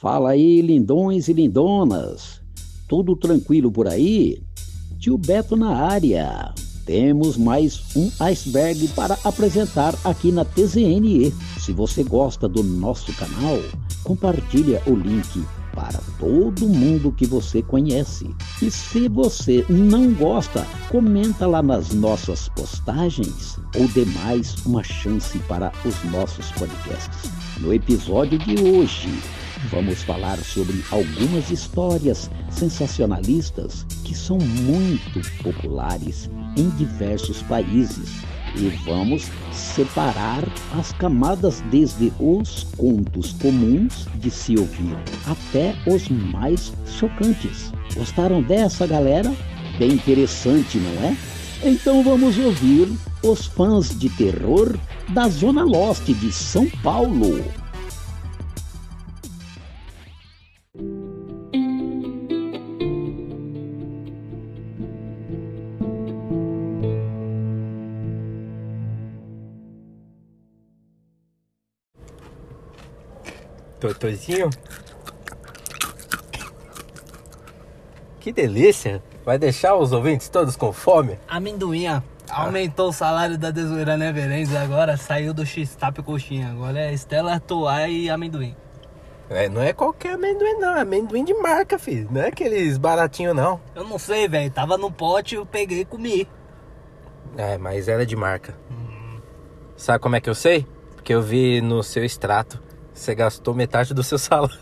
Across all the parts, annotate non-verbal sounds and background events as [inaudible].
Fala aí, lindões e lindonas. Tudo tranquilo por aí? Tio Beto na área. Temos mais um iceberg para apresentar aqui na TZNE. Se você gosta do nosso canal, compartilha o link para todo mundo que você conhece. E se você não gosta, comenta lá nas nossas postagens ou dê mais uma chance para os nossos podcasts. No episódio de hoje, vamos falar sobre algumas histórias sensacionalistas que são muito populares em diversos países e vamos separar as camadas desde os contos comuns de se ouvir até os mais chocantes. Gostaram dessa, galera? Bem interessante, não é? Então vamos ouvir os fãs de terror da Zona Lost de São Paulo. Doutorzinho? Que delícia! Vai deixar os ouvintes todos com fome? Amendoinha. Aumentou o salário da Desoeira Neverends agora, saiu do X-Tap Coxinha. Agora é Stella Toa e amendoim. É, não é qualquer amendoim não, é amendoim de marca, filho. Não é aqueles baratinhos não. Eu não sei, velho. Tava no pote, eu peguei e comi. É, mas era de marca. Sabe como é que eu sei? Porque eu vi no seu extrato. Você gastou metade do seu salário.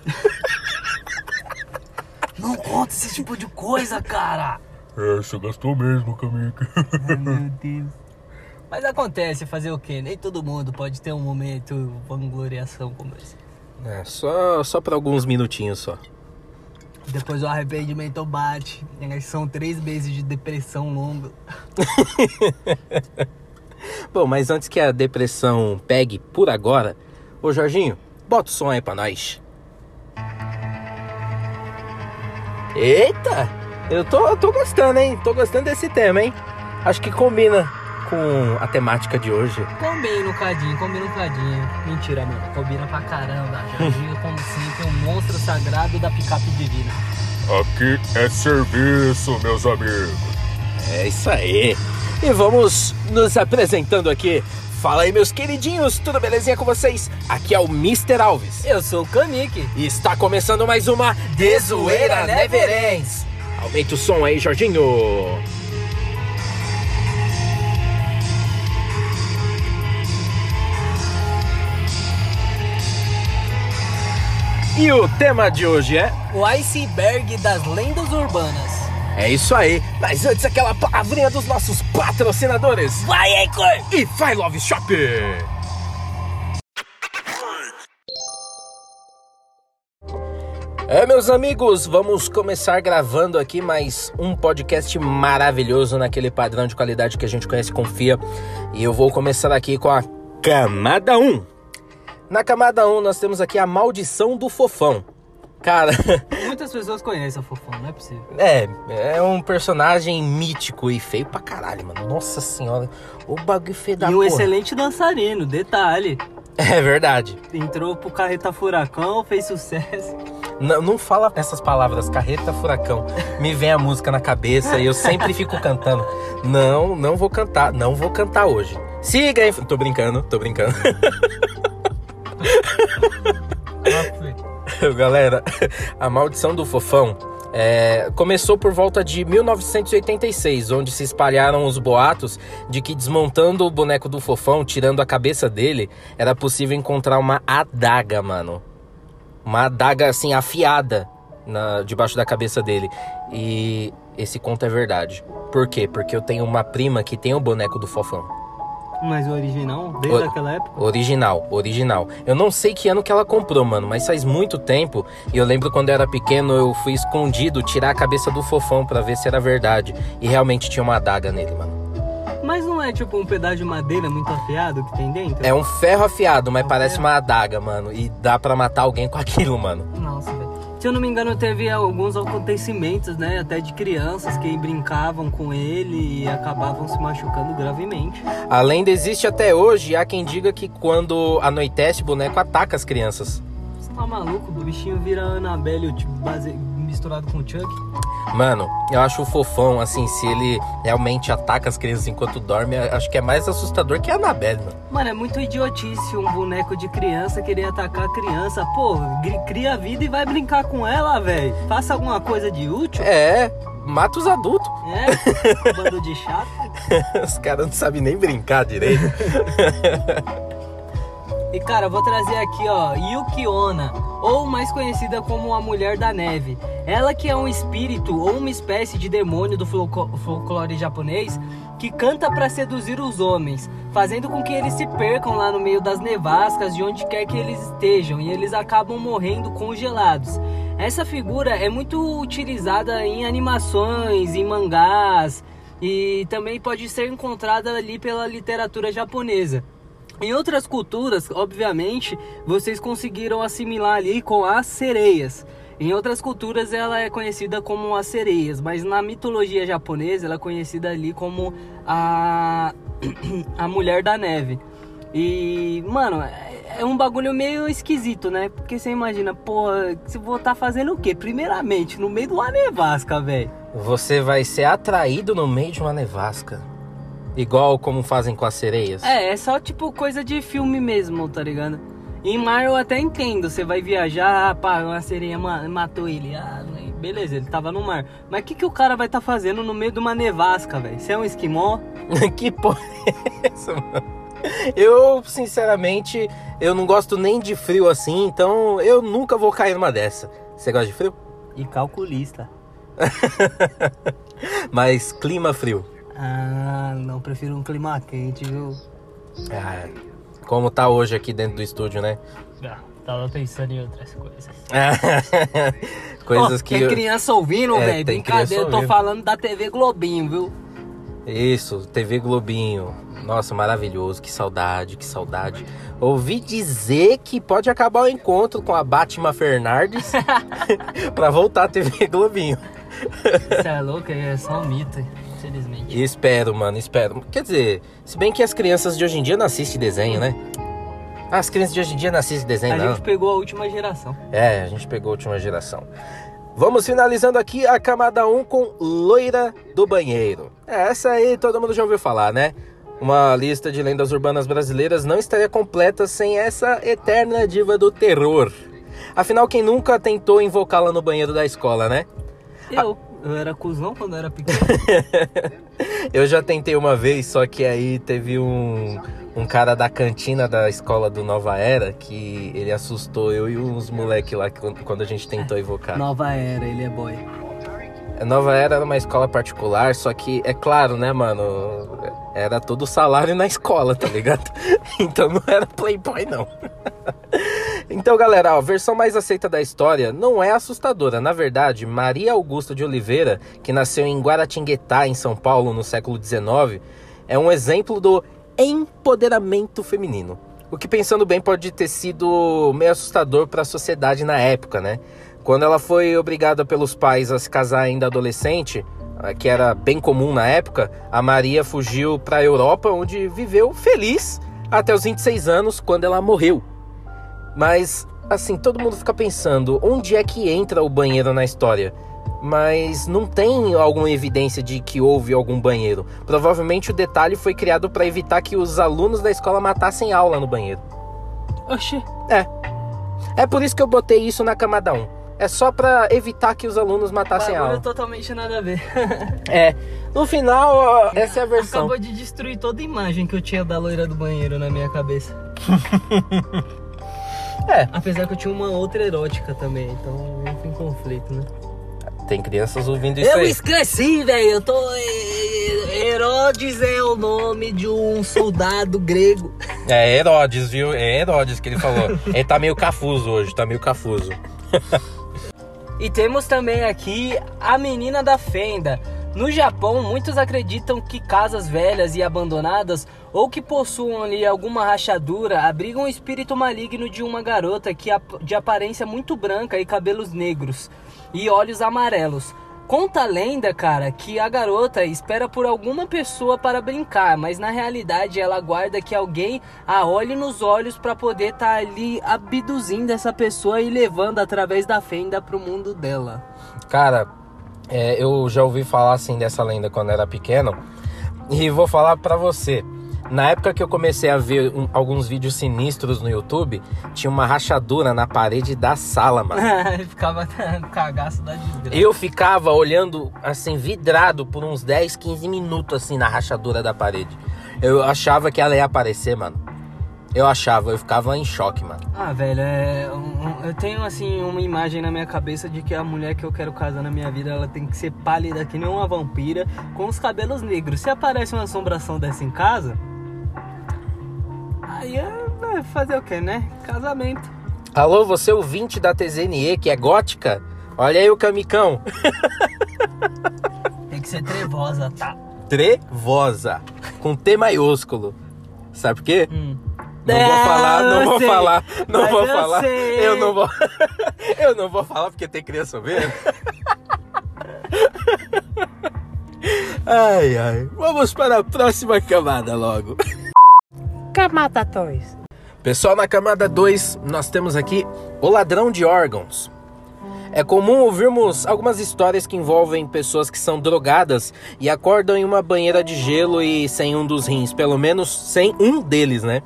Não conta esse tipo de coisa, cara. É, você gastou mesmo, Kamika. Ai, meu Deus. Mas acontece, fazer o quê? Nem todo mundo pode ter um momento vangloriação como esse. É, só, só por alguns minutinhos só. Depois o arrependimento bate. Aí São três meses de depressão longa. [laughs] Bom, mas antes que a depressão pegue por agora, ô Jorginho, bota o som aí pra nós. Eita! Eu tô, tô gostando, hein? Tô gostando desse tema, hein? Acho que combina com a temática de hoje. Combina um cadinho, combina um cadinho. Mentira, mano. Combina pra caramba. Jorginho, como sempre, um monstro sagrado da picape divina. Aqui é serviço, meus amigos. É isso aí. E vamos nos apresentando aqui. Fala aí, meus queridinhos, tudo belezinha com vocês? Aqui é o Mr. Alves. Eu sou o Kanik. E está começando mais uma Dezoeira Never Ends. Aumenta o som aí, Jorginho. E o tema de hoje é O iceberg das lendas urbanas. É isso aí, mas antes aquela palavrinha dos nossos patrocinadores. Vai, Anchor! E vai Love Shop! É, meus amigos, vamos começar gravando aqui mais um podcast maravilhoso naquele padrão de qualidade que a gente conhece e confia. E eu vou começar aqui com a camada 1. Na camada 1 nós temos aqui a maldição do fofão. Cara, Muitas pessoas conhecem a Fofão, não é possível. é, é um personagem mítico e feio pra caralho, mano. Nossa senhora, o bagulho feio da e um porra. excelente dançarino, detalhe. [laughs] É verdade. Entrou pro Carreta Furacão, fez sucesso. Não, não fala essas palavras, carreta furacão. Me vem a música na cabeça e eu sempre fico cantando. Não, não vou cantar, não vou cantar hoje. Siga aí. Tô brincando, tô brincando. [laughs] [laughs] Galera, [laughs] a maldição do fofão é, começou por volta de 1986, onde se espalharam os boatos de que desmontando o boneco do fofão, tirando a cabeça dele, era possível encontrar uma adaga, mano. Uma adaga assim afiada na, debaixo da cabeça dele. E esse conto é verdade. Por quê? Porque eu tenho uma prima que tem o boneco do fofão. Mas o original, desde O- aquela época? Original, original. Eu não sei que ano que ela comprou, mano, mas faz muito tempo. E eu lembro quando eu era pequeno, eu fui escondido tirar a cabeça do fofão pra ver se era verdade. E realmente tinha uma adaga nele, mano. Mas não é tipo um pedaço de madeira muito afiado que tem dentro? É um ferro afiado, mas parece uma adaga, mano. E dá pra matar alguém com [laughs] aquilo, mano. Nossa, velho. Se eu não me engano, teve alguns acontecimentos, né? Até de crianças que brincavam com ele e acabavam se machucando gravemente. A lenda existe até hoje há quem diga que quando anoitece, o boneco ataca as crianças. Tá maluco? O bichinho vira Annabelle tipo, base... misturado com o Chuck. Mano, eu acho o fofão, assim, se ele realmente ataca as crianças enquanto dorme, acho que é mais assustador que a Annabelle, mano. Mano, é muito idiotice um boneco de criança querer atacar a criança. Pô, cria a vida e vai brincar com ela, velho. Faça alguma coisa de útil. É, mata os adultos. É, [laughs] bando de chato. Os caras não sabem nem brincar direito. [laughs] E cara, eu vou trazer aqui, ó, Yuki Onna, ou mais conhecida como a Mulher da Neve. Ela que é um espírito ou uma espécie de demônio do folclore japonês que canta para seduzir os homens, fazendo com que eles se percam lá no meio das nevascas de onde quer que eles estejam e eles acabam morrendo congelados. Essa figura é muito utilizada em animações, em mangás e também pode ser encontrada ali pela literatura japonesa. Em outras culturas, obviamente, vocês conseguiram assimilar ali com as sereias. Em outras culturas ela é conhecida como as sereias, mas na mitologia japonesa ela é conhecida ali como a [clears throat] a mulher da neve. E, mano, é- é um bagulho meio esquisito, né? Porque você imagina, pô, você vou estar fazendo o quê? Primeiramente, no meio de uma nevasca, velho. Você vai ser atraído no meio de uma nevasca. Igual como fazem com as sereias. É, é só tipo coisa de filme mesmo, tá ligado? Em mar eu até entendo, você vai viajar, pá, uma sereia ma- matou ele. Ah, beleza, ele tava no mar. Mas o que, que o cara vai estar fazendo no meio de uma nevasca, velho? Você é um esquimó? [laughs] que porra é essa, mano? Eu, sinceramente, eu não gosto nem de frio assim, então eu nunca vou cair numa dessa. Você gosta de frio? E calculista. [laughs] Mas clima frio. Ah, não, prefiro um clima quente, viu? Ah, como tá hoje aqui dentro do estúdio, né? Ah, tava pensando em outras coisas. [laughs] Coisas Ó, que. Tem eu- criança ouvindo, É, velho? Brincadeira, eu tô ouvindo. falando da TV Globinho, viu? Isso, TV Globinho. Nossa, maravilhoso, que saudade, que saudade. Ouvi dizer que pode acabar o encontro com a Batman Fernandes [laughs] [laughs] pra voltar a TV Globinho. Você é louco, é só um mito. E espero, mano, espero. Quer dizer, se bem que as crianças de hoje em dia não assistem desenho, né? As crianças de hoje em dia não assistem desenho, A não. gente pegou a última geração. É, a gente pegou a última geração. Vamos finalizando aqui a camada 1 com Loira do Banheiro. É, essa aí todo mundo já ouviu falar, né? Uma lista de lendas urbanas brasileiras não estaria completa sem essa eterna diva do terror. Afinal, quem nunca tentou invocá-la no banheiro da escola, né? Eu, eu era cuzão quando eu era pequeno. [laughs] Eu já tentei uma vez, só que aí teve um, um cara da cantina da escola do Nova Era que ele assustou eu e uns moleque lá quando a gente tentou invocar. Nova era, ele é boy. A Nova Era era uma escola particular, só que, é claro, né, mano? Era todo salário na escola, tá ligado? [laughs] Então não era Playboy, não. [laughs] Então, galera, a versão mais aceita da história não é assustadora. Na verdade, Maria Augusta de Oliveira, que nasceu em Guaratinguetá, em São Paulo, no século XIX, é um exemplo do empoderamento feminino. O que, pensando bem, pode ter sido meio assustador para a sociedade na época, né? Quando ela foi obrigada pelos pais a se casar ainda adolescente, ah, que era bem comum na época, a Maria fugiu para a Europa, onde viveu feliz até os 26 anos, quando ela morreu. Mas, assim, todo mundo fica pensando, onde é que entra o banheiro na história? Mas não tem alguma evidência de que houve algum banheiro. Provavelmente o detalhe foi criado para evitar que os alunos da escola matassem aula no banheiro. Oxi. É. É por isso que eu botei isso na camada 1. É só pra evitar que os alunos matassem a aula. totalmente nada a ver. [laughs] É. No final, essa é a versão. Acabou de destruir toda a imagem que eu tinha da loira do banheiro na minha cabeça. [laughs] É. Apesar que eu tinha uma outra erótica também, então eu fui em conflito, né? Tem crianças ouvindo isso Eu aí. esqueci, velho. Eu tô. Herodes é o nome de um soldado grego. [laughs] É Herodes, viu? É Herodes que ele falou. ele tá meio cafuso hoje, tá meio cafuso. E temos também aqui a menina da fenda. No Japão, muitos acreditam que casas velhas e abandonadas ou que possuam ali alguma rachadura abrigam o espírito maligno de uma garota que de aparência muito branca e cabelos negros e olhos amarelos. Conta a lenda, cara, que a garota espera por alguma pessoa para brincar, mas na realidade ela aguarda que alguém a olhe nos olhos para poder estar tá ali abduzindo essa pessoa e levando através da fenda pro mundo dela. Cara, é, eu já ouvi falar assim dessa lenda quando era pequeno e vou falar para você. Na época que eu comecei a ver um, alguns vídeos sinistros no YouTube, tinha uma rachadura na parede da sala, mano. [laughs] ficava [laughs] cagaço da desgraça. Eu ficava olhando, assim, vidrado por uns 10, 15 minutos, assim, na rachadura da parede. Eu achava que ela ia aparecer, mano. Eu achava, eu ficava em choque, mano. Ah, velho, é, um, eu tenho assim uma imagem na minha cabeça de que a mulher que eu quero casar na minha vida, ela tem que ser pálida que nem uma vampira, com os cabelos negros. Se aparece uma assombração dessa em casa, Aí é, fazer o que, né? Casamento. Alô, você ouvinte da TZNE que é gótica? Olha aí o camicão. [laughs] Tem que ser trevosa, tá? Trevosa. Com T maiúsculo. Sabe por quê? Hum. Não É, vou falar, não vou sei, falar, não mas vou eu falar. sei. Eu não vou. [laughs] eu não vou falar porque tem criança vendo. [laughs] ai, ai. Vamos para a próxima camada logo. Camata Toys. Pessoal, na camada 2, nós temos aqui o ladrão de órgãos. É comum ouvirmos algumas histórias que envolvem pessoas que são drogadas e acordam em uma banheira de gelo e sem um dos rins, pelo menos sem um deles, né?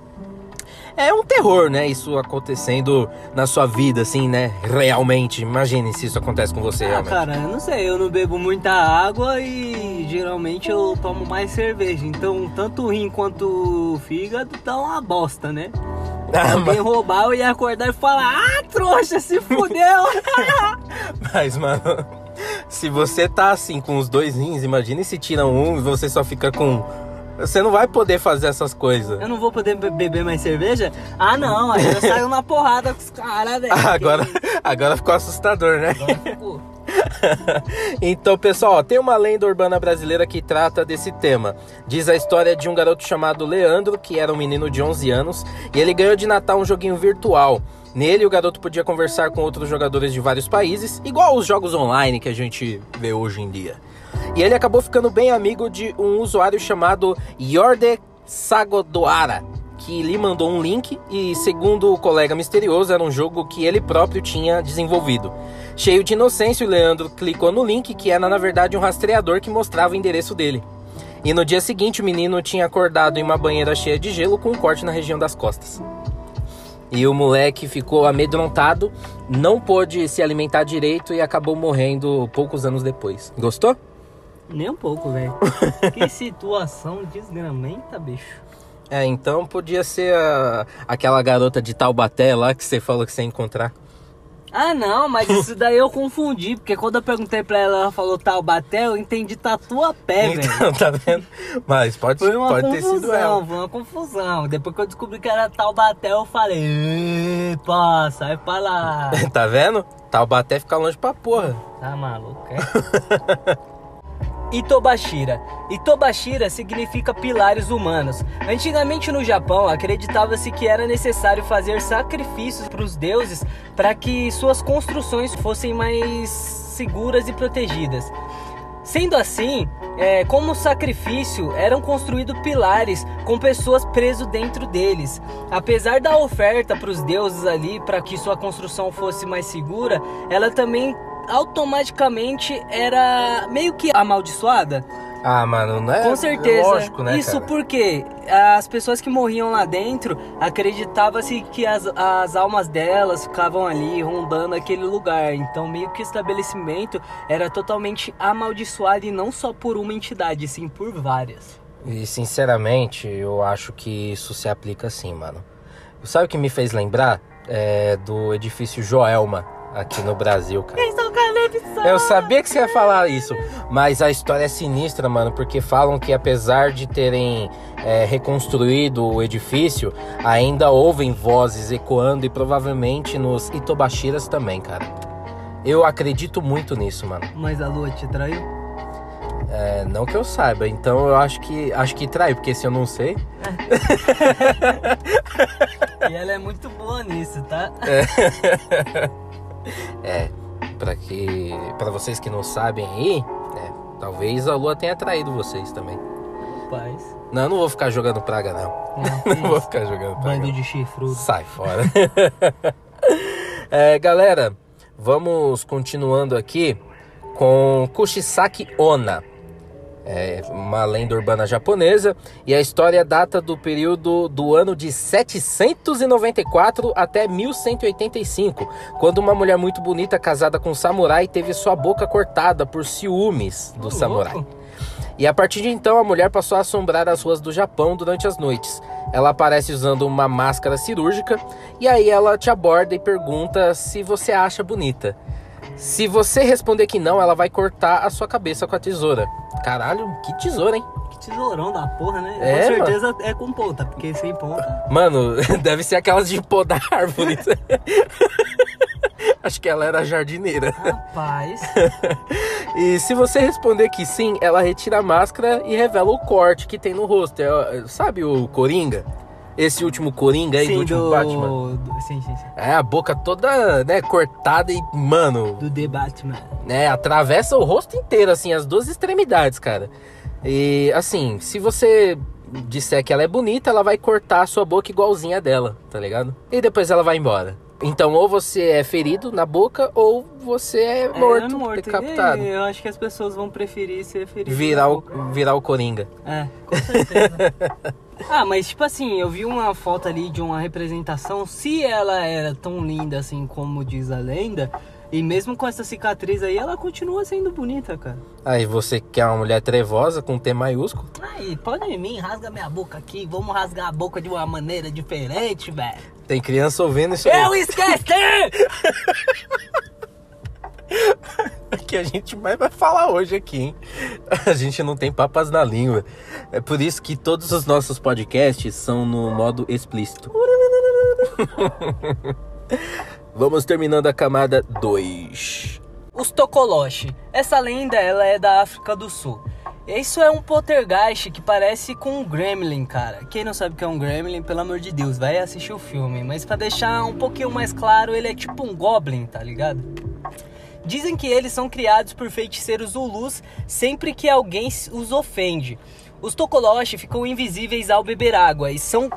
É um terror, né? Isso acontecendo na sua vida, assim, né? Realmente. Imagine se isso acontece com você, Ah, realmente. cara, eu não sei, eu não bebo muita água e geralmente eu tomo mais cerveja. Então, tanto o rim quanto o fígado tá uma bosta, né? Ah, Alguém roubar, eu ia acordar e falar: Ah, trouxa, se fudeu! [laughs] Mas, mano, se você tá assim com os dois rins, imagine se tiram um e você só fica com. Você não vai poder fazer essas coisas. eu não vou poder be- beber mais cerveja? Ah, não, aí eu saio na porrada com os caras, velho. [laughs] Agora, agora ficou assustador, né? Agora ficou. [laughs] Então, pessoal, ó, tem uma lenda urbana brasileira que trata desse tema. Diz a história de um garoto chamado Leandro, que era um menino de 11 anos, e ele ganhou de Natal um joguinho virtual. Nele, o garoto podia conversar com outros jogadores de vários países, igual os jogos online que a gente vê hoje em dia. E ele acabou ficando bem amigo de um usuário chamado Yorde Sagodoara, que lhe mandou um link e, segundo o colega misterioso, era um jogo que ele próprio tinha desenvolvido. Cheio de inocência, o Leandro clicou no link, que era na verdade um rastreador que mostrava o endereço dele. E no dia seguinte, o menino tinha acordado em uma banheira cheia de gelo com um corte na região das costas. E o moleque ficou amedrontado, não pôde se alimentar direito e acabou morrendo poucos anos depois. Gostou? Nem um pouco, velho. [laughs] Que situação desgramenta, bicho. É, então podia ser a- aquela garota de Taubaté lá que você falou que você ia encontrar. Ah, não, mas isso daí eu confundi, porque quando eu perguntei pra ela, ela falou Taubaté, eu entendi tatuapé, velho. Então, [laughs] tá vendo? Mas pode, Foi uma pode ter sido confusão, ela. foi uma confusão. Depois que eu descobri que era Taubaté, eu falei, epa, sai pra lá. [laughs] Tá vendo? Taubaté fica longe pra porra. Tá maluco, é? Itobashira. Itobashira significa pilares humanos. Antigamente no Japão, acreditava-se que era necessário fazer sacrifícios para os deuses para que suas construções fossem mais seguras e protegidas. Sendo assim, é, como sacrifício, eram construídos pilares com pessoas presas dentro deles. Apesar da oferta para os deuses ali para que sua construção fosse mais segura, ela também automaticamente era meio que amaldiçoada. Ah, mano, não é Com certeza. lógico, né, Isso cara? porque as pessoas que morriam lá dentro acreditava-se que as, as almas delas ficavam ali rondando aquele lugar. Então, meio que o estabelecimento era totalmente amaldiçoado e não só por uma entidade, sim por várias. E sinceramente, eu acho que isso se aplica assim, mano. Sabe o que me fez lembrar? É do edifício Joelma, aqui no Brasil, cara. Eu sabia que você ia falar isso, mas a história é sinistra, mano, porque falam que apesar de terem é, reconstruído o edifício, ainda ouvem vozes ecoando e provavelmente nos Itobashiras também, cara. Eu acredito muito nisso, mano. Mas a lua te traiu? É, não que eu saiba, então eu acho que acho que trai, porque se eu não sei, [laughs] E ela é muito boa nisso, tá? é. [laughs] [laughs] Pra que. para vocês que não sabem aí, né? Talvez a lua tenha traído vocês também. Rapaz. Não, eu não vou ficar jogando praga, não. Não, [laughs] Não vou ficar jogando praga. Bando de chifrudo. Sai fora. [laughs] É, galera, vamos continuando aqui com Kushisaki Onna. É uma lenda urbana japonesa e a história data do período do ano de 794 até 1185, quando uma mulher muito bonita casada com um samurai teve sua boca cortada por ciúmes do samurai. E a partir de então, a mulher passou a assombrar as ruas do Japão durante as noites. Ela aparece usando uma máscara cirúrgica e aí ela te aborda e pergunta se você acha bonita. Se você responder que não, ela vai cortar a sua cabeça com a tesoura. Caralho, que tesoura, hein? Que tesourão da porra, né? É, Com certeza é com ponta, porque sem ponta. Mano, [laughs] deve ser aquelas de podar árvore. [laughs] Acho que ela era jardineira. Rapaz. [laughs] E se você responder que sim, ela retira a máscara e revela o corte que tem no rosto. É, sabe o Coringa? Esse último Coringa aí do sim, último do... Batman? do- Sim, sim, sim. É, a boca toda, né, cortada e, mano, Do The Batman. né, atravessa o rosto inteiro, assim, as duas extremidades, cara. E, assim, se você disser que ela é bonita, ela vai cortar a sua boca igualzinha a dela, tá ligado? E depois ela vai embora. Então, ou você é ferido na boca, ou você é morto, é morto. decapitado. Eu acho que as pessoas vão preferir ser feridas. Virar o, virar o Coringa. É, com certeza. [laughs] ah, mas tipo assim, eu vi uma foto ali de uma representação. Se ela era tão linda assim como diz a lenda, e mesmo com essa cicatriz aí, ela continua sendo bonita, cara. Aí você quer uma mulher trevosa com T maiúsculo? Aí, pode em mim, rasga minha boca aqui. Vamos rasgar a boca de uma maneira diferente, velho. Tem criança ouvindo isso aí. Eu esqueci! [laughs] que a gente mais vai falar hoje aqui, hein? A gente não tem papas na língua. É por isso que todos os nossos podcasts são no modo explícito. [laughs] Vamos terminando a camada 2. Os Tokoloshi. Essa lenda ela é da África do Sul. Isso é um poltergeist que parece com um gremlin, cara. Quem não sabe o que é um gremlin, pelo amor de Deus, vai assistir o filme. Mas pra deixar um pouquinho mais claro, ele é tipo um goblin, tá ligado? Dizem que eles são criados por feiticeiros zulus sempre que alguém os ofende. Os Tokoloshi ficam invisíveis ao beber água e são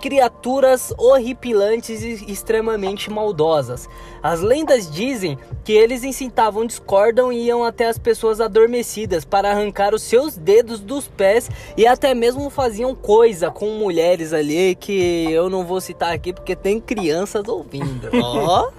criaturas horripilantes e extremamente maldosas. As lendas dizem que eles incitavam discordam e iam até as pessoas adormecidas para arrancar os seus dedos dos pés e até mesmo faziam coisa com mulheres ali que eu não vou citar aqui porque tem crianças ouvindo. [laughs] Ó.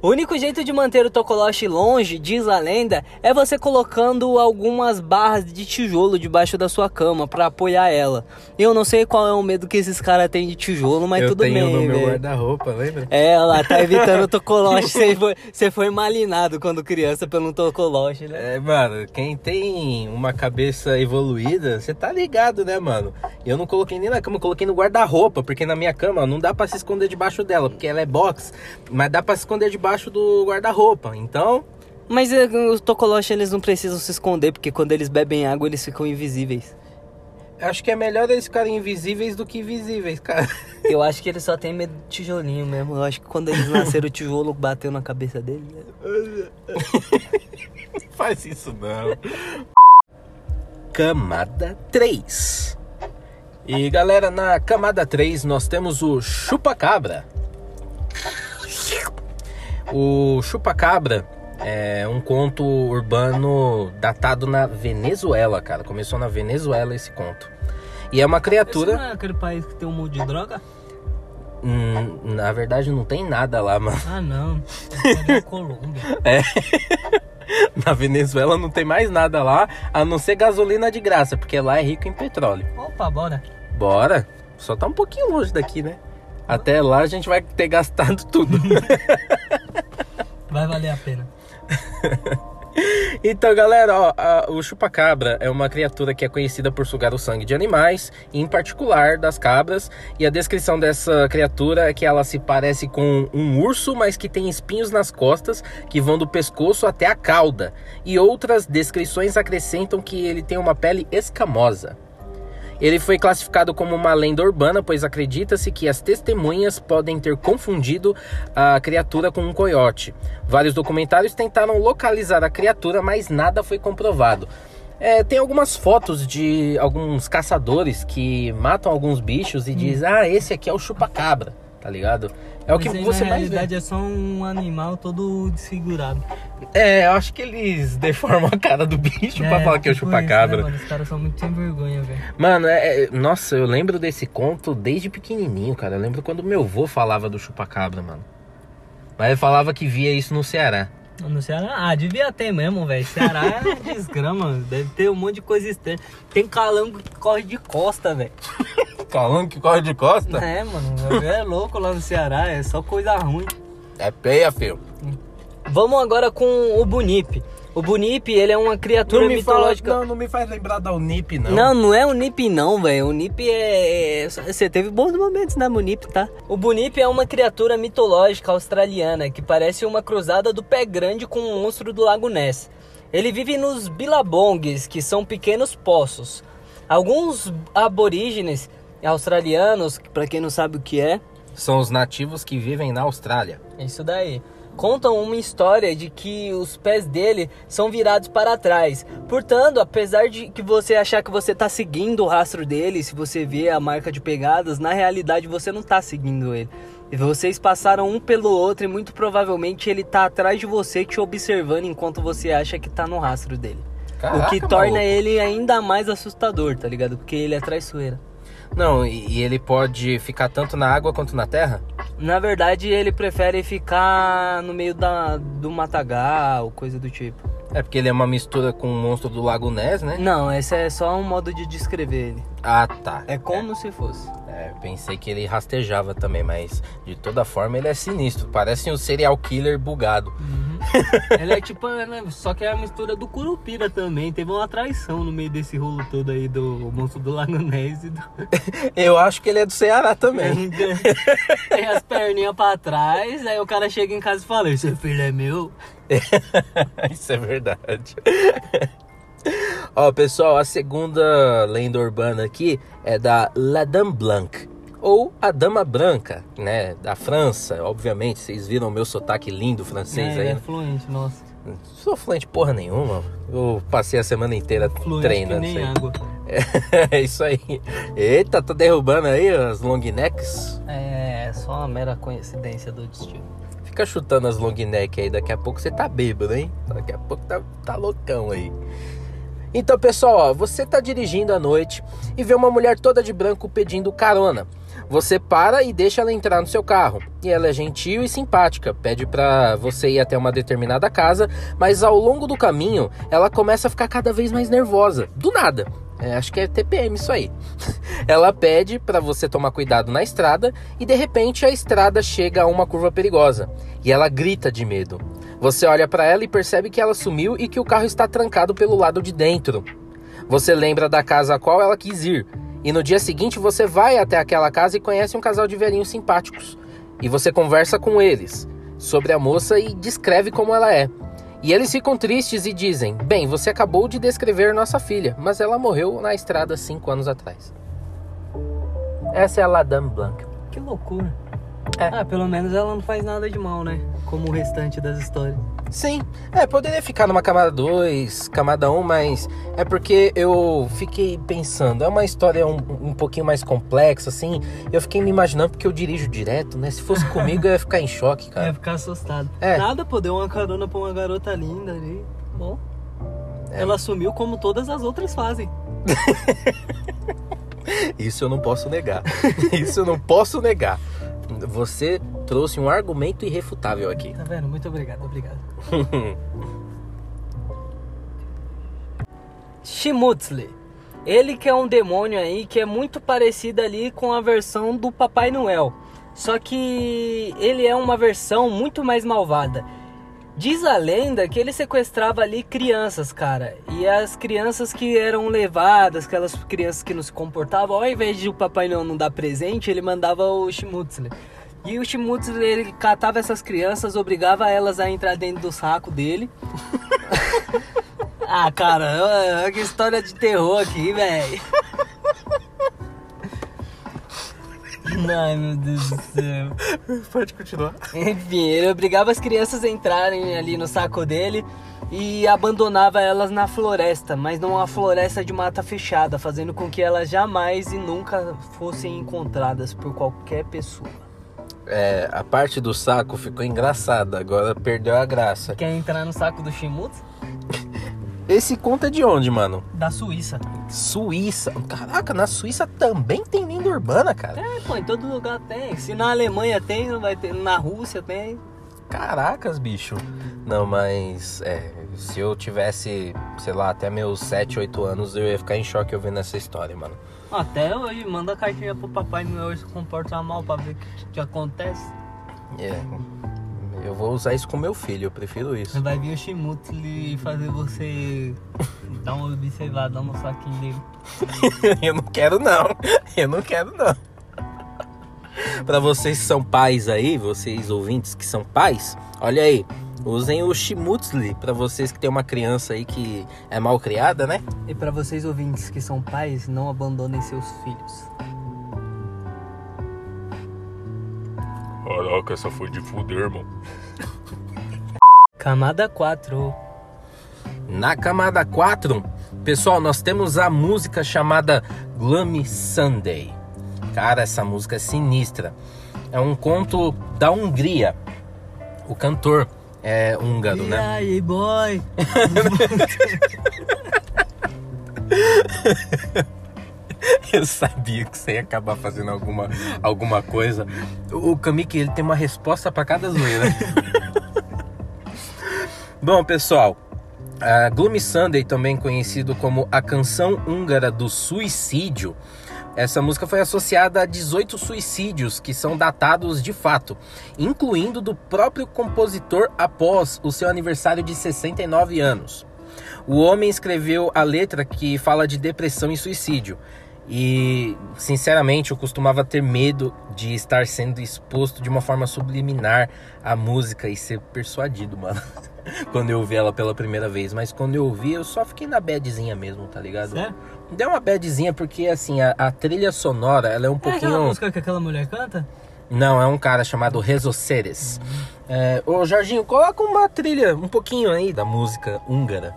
O único jeito de manter o Tokoloshi longe, diz a lenda, é você colocando algumas barras de tijolo debaixo da sua cama para apoiar ela. Eu não sei qual é o medo que esses caras têm de tijolo, mas Eu tudo tenho bem. no meu guarda-roupa, lembra? É, ela tá evitando [laughs] o Tokoloshi. Você foi, você foi malinado quando criança pelo Tokoloshi, né? É, mano, quem tem uma cabeça evoluída, você tá ligado, né, mano? Eu não coloquei nem na cama, eu coloquei no guarda-roupa, porque na minha cama não dá pra se esconder debaixo dela, porque ela é box, mas dá pra se esconder debaixo do guarda-roupa. Então, Mas é, os Tokoloshi eles não precisam se esconder, porque quando eles bebem água eles ficam invisíveis. Acho que é melhor eles ficarem invisíveis do que visíveis, cara. [laughs] Eu acho que eles só têm medo de tijolinho mesmo. Eu acho que quando eles nasceram, o tijolo bateu na cabeça deles. né? [laughs] Faz isso não. Camada 3. E galera, na camada 3 nós temos o chupa-cabra. O chupa-cabra é um conto urbano datado na Venezuela, cara. Começou na Venezuela esse conto. E é uma Esse criatura. não é aquele país que tem um monte de droga? Hum, na verdade, não tem nada lá, mano. Ah, não. É [laughs] Colômbia. [laughs] Na Venezuela não tem mais nada lá, a não ser gasolina de graça, porque lá é rico em petróleo. Opa, bora. Bora. Só tá um pouquinho longe daqui, né? Até lá a gente vai ter gastado tudo. [laughs] Vai valer a pena. [laughs] então, galera, ó, a- o chupacabra é uma criatura que é conhecida por sugar o sangue de animais, em particular das cabras. E a descrição dessa criatura é que ela se parece com um urso, mas que tem espinhos nas costas que vão do pescoço até a cauda. E outras descrições acrescentam que ele tem uma pele escamosa. Ele foi classificado como uma lenda urbana, pois acredita-se que as testemunhas podem ter confundido a criatura com um coiote. Vários documentários tentaram localizar a criatura, mas nada foi comprovado. É, tem algumas fotos de alguns caçadores que matam alguns bichos e dizem: Ah, esse aqui é o chupacabra, tá ligado? É o que aí, você na mais vê. realidade é só um animal todo desfigurado. É, eu acho que eles [laughs] deformam a cara do bicho pra falar que é o tipo chupacabra. isso, né, mano? Os caras são muito sem vergonha, velho. Mano, é, é- nossa, eu lembro desse conto desde pequenininho, cara. Eu lembro quando meu avô falava do chupacabra, mano. Mas ele falava que via isso no Ceará. No Ceará, ah, devia ter mesmo, velho. Ceará é [laughs] desgrama, deve ter um monte de coisa estranha. Tem calango que corre de costa, velho. [laughs] Calango que corre de costa? É, mano, é louco lá no Ceará, é só coisa ruim. É peia, filho. Vamos agora com o Bunip. O Bunip, ele é uma criatura mitológica. não, não me faz lembrar da Unip, não. Não, não é o Nip não, velho. O Nip é, é- Você teve bons momentos na Munip, tá? O Bunip é uma criatura mitológica australiana que parece uma cruzada do pé grande com um monstro do Lago Ness. Ele vive nos bilabongs, que são pequenos poços. Alguns aborígenes australianos, pra quem não sabe o que é, São os nativos que vivem na Austrália. é isso daí. Contam uma história de que os pés dele são virados para trás. Portanto, apesar de que você achar que você está seguindo o rastro dele, se você vê a marca de pegadas, na realidade você não está seguindo ele. Vocês passaram um pelo outro e muito provavelmente ele tá atrás de você te observando enquanto você acha que tá no rastro dele. o que Caraca, torna maluco. ele ainda mais assustador, tá ligado? Porque ele é traiçoeira. Não, e, e ele pode ficar tanto na água quanto na terra? Na verdade, ele prefere ficar no meio da, do matagal, coisa do tipo. É porque ele é uma mistura com o monstro do Lago Ness, né? Não, esse é só um modo de descrever ele. Ah, tá. É como se fosse. É, pensei que ele rastejava também, mas de toda forma ele é sinistro. Parece um serial killer bugado. [laughs] ele é tipo, né, só que é a mistura do Curupira também. Teve uma traição no meio desse rolo todo aí do monstro do Lago Ness do... [laughs] Eu acho que ele é do Ceará também. [laughs] Tem as perninhas pra trás, aí o cara chega em casa e fala, esse filho é meu. Isso é verdade. [laughs] Ó, pessoal, a segunda lenda urbana aqui é da La Dame Blanche. Ou a Dama Branca, né? Da França, obviamente. Vocês viram o meu sotaque lindo francês é, aí? é né? fluente, nossa. Sou fluente porra nenhuma. Eu passei a semana inteira Fluente treinando que nem água. [laughs] É isso aí. Eita, tá derrubando aí as long necks. É, só uma mera coincidência do destino. Fica chutando as long neck aí, daqui a pouco você tá bêbado, hein? Daqui a pouco tá, tá loucão aí. Então, pessoal, ó, você tá dirigindo à noite e vê uma mulher toda de branco pedindo carona. Você para e deixa ela entrar no seu carro. E ela é gentil e simpática, pede pra você ir até uma determinada casa, mas ao longo do caminho ela começa a ficar cada vez mais nervosa. Do nada. É, acho que é TPM isso aí. [laughs] Ela pede pra você tomar cuidado na estrada e de repente a estrada chega a uma curva perigosa e ela grita de medo. Você olha pra ela e percebe que ela sumiu e que o carro está trancado pelo lado de dentro. Você lembra da casa a qual ela quis ir e no dia seguinte você vai até aquela casa e conhece um casal de velhinhos simpáticos. E você conversa com eles sobre a moça e descreve como ela é. E eles ficam tristes e dizem: Bem, você acabou de descrever nossa filha, mas ela morreu na estrada cinco anos atrás. Essa é a La Dame Blanche. Que loucura. É. Ah, pelo menos ela não faz nada de mal, né? Como o restante das histórias. Sim, é, poderia ficar numa camada 2, camada 1, um, mas é porque eu fiquei pensando, é uma história um, um pouquinho mais complexa, assim. Eu fiquei me imaginando porque eu dirijo direto, né? Se fosse comigo, eu ia ficar em choque, [laughs] Ia cara. ficar assustado. É. Nada, pô, deu uma carona pra uma garota linda ali. Bom. É. Ela sumiu como todas as outras fazem. [laughs] Isso eu não posso negar. [laughs] Isso eu não posso negar. Você trouxe um argumento irrefutável aqui. Tá vendo? Muito obrigado, obrigado. [laughs] Shimutsle. Ele que é um demônio aí que é muito parecido ali com a versão do Papai Noel. Só que ele é uma versão muito mais malvada. Diz a lenda que ele sequestrava ali crianças, cara. E as crianças que eram levadas, aquelas crianças que não se comportavam, ao invés de o Papai não dar presente, ele mandava o Shimutsle. E o Shimutsle, ele catava essas crianças, obrigava elas a entrar dentro do saco dele. [laughs] ah, cara, que história de terror aqui, velho. Ai, meu Deus do céu. Pode continuar. Enfim, ele obrigava as crianças a entrarem ali no saco dele e abandonava elas na floresta, mas não uma floresta de mata fechada, fazendo com que elas jamais e nunca fossem encontradas por qualquer pessoa. É, a parte do saco ficou engraçada, agora perdeu a graça. Quer entrar no saco do Shimutsu? [laughs] Esse conta é de onde, mano? Da Suíça. Suíça. Caraca, na Suíça também tem lenda urbana, cara. É, pô, em todo lugar tem. Se na Alemanha tem, vai ter. Na Rússia tem. Caracas, bicho. Não, mas é, se eu tivesse, sei lá, até meus 7, 8 anos, eu ia ficar em choque ouvindo essa história, mano. Até hoje, manda cartinha pro Papai Noel se comportar mal pra ver o que, que acontece. É. Eu vou usar isso com meu filho, eu prefiro isso. Vai vir o Shimutsu e fazer você dar uma observada no saquinho dele. eu não quero não. Eu não quero não. Para vocês que são pais aí, vocês ouvintes que são pais, olha aí, usem o Shimutsli para vocês que tem uma criança aí que é mal criada, né? E para vocês ouvintes que são pais, não abandonem seus filhos. Caraca, essa foi de fuder, irmão. Camada 4. Na camada 4, pessoal, nós temos a música chamada Gloomy Sunday. Cara, essa música é sinistra. É um conto da Hungria. O cantor é húngaro, e né? aí, boy? [laughs] [laughs] Eu sabia que você ia acabar fazendo alguma, alguma coisa. O Kamiki, ele tem uma resposta para cada zoeira. [laughs] Bom, pessoal, a Gloomy Sunday, também conhecido como a canção húngara do suicídio, essa música foi associada a 18 suicídios que são datados de fato, incluindo do próprio compositor após o seu aniversário de 69 anos. O homem escreveu a letra que fala de depressão e suicídio. E, sinceramente, eu costumava ter medo de estar sendo exposto de uma forma subliminar à música e ser persuadido, mano. [laughs] quando eu ouvi ela pela primeira vez. Mas quando eu ouvi, eu só fiquei na badzinha mesmo, tá ligado? Sério? Deu uma badzinha porque, assim, a, a trilha sonora, ela é um É aquela pouquinho... música que aquela mulher canta? Não, é um cara chamado Rezo Ceres. É, ô, Jorginho, coloca uma trilha, um pouquinho aí da música húngara.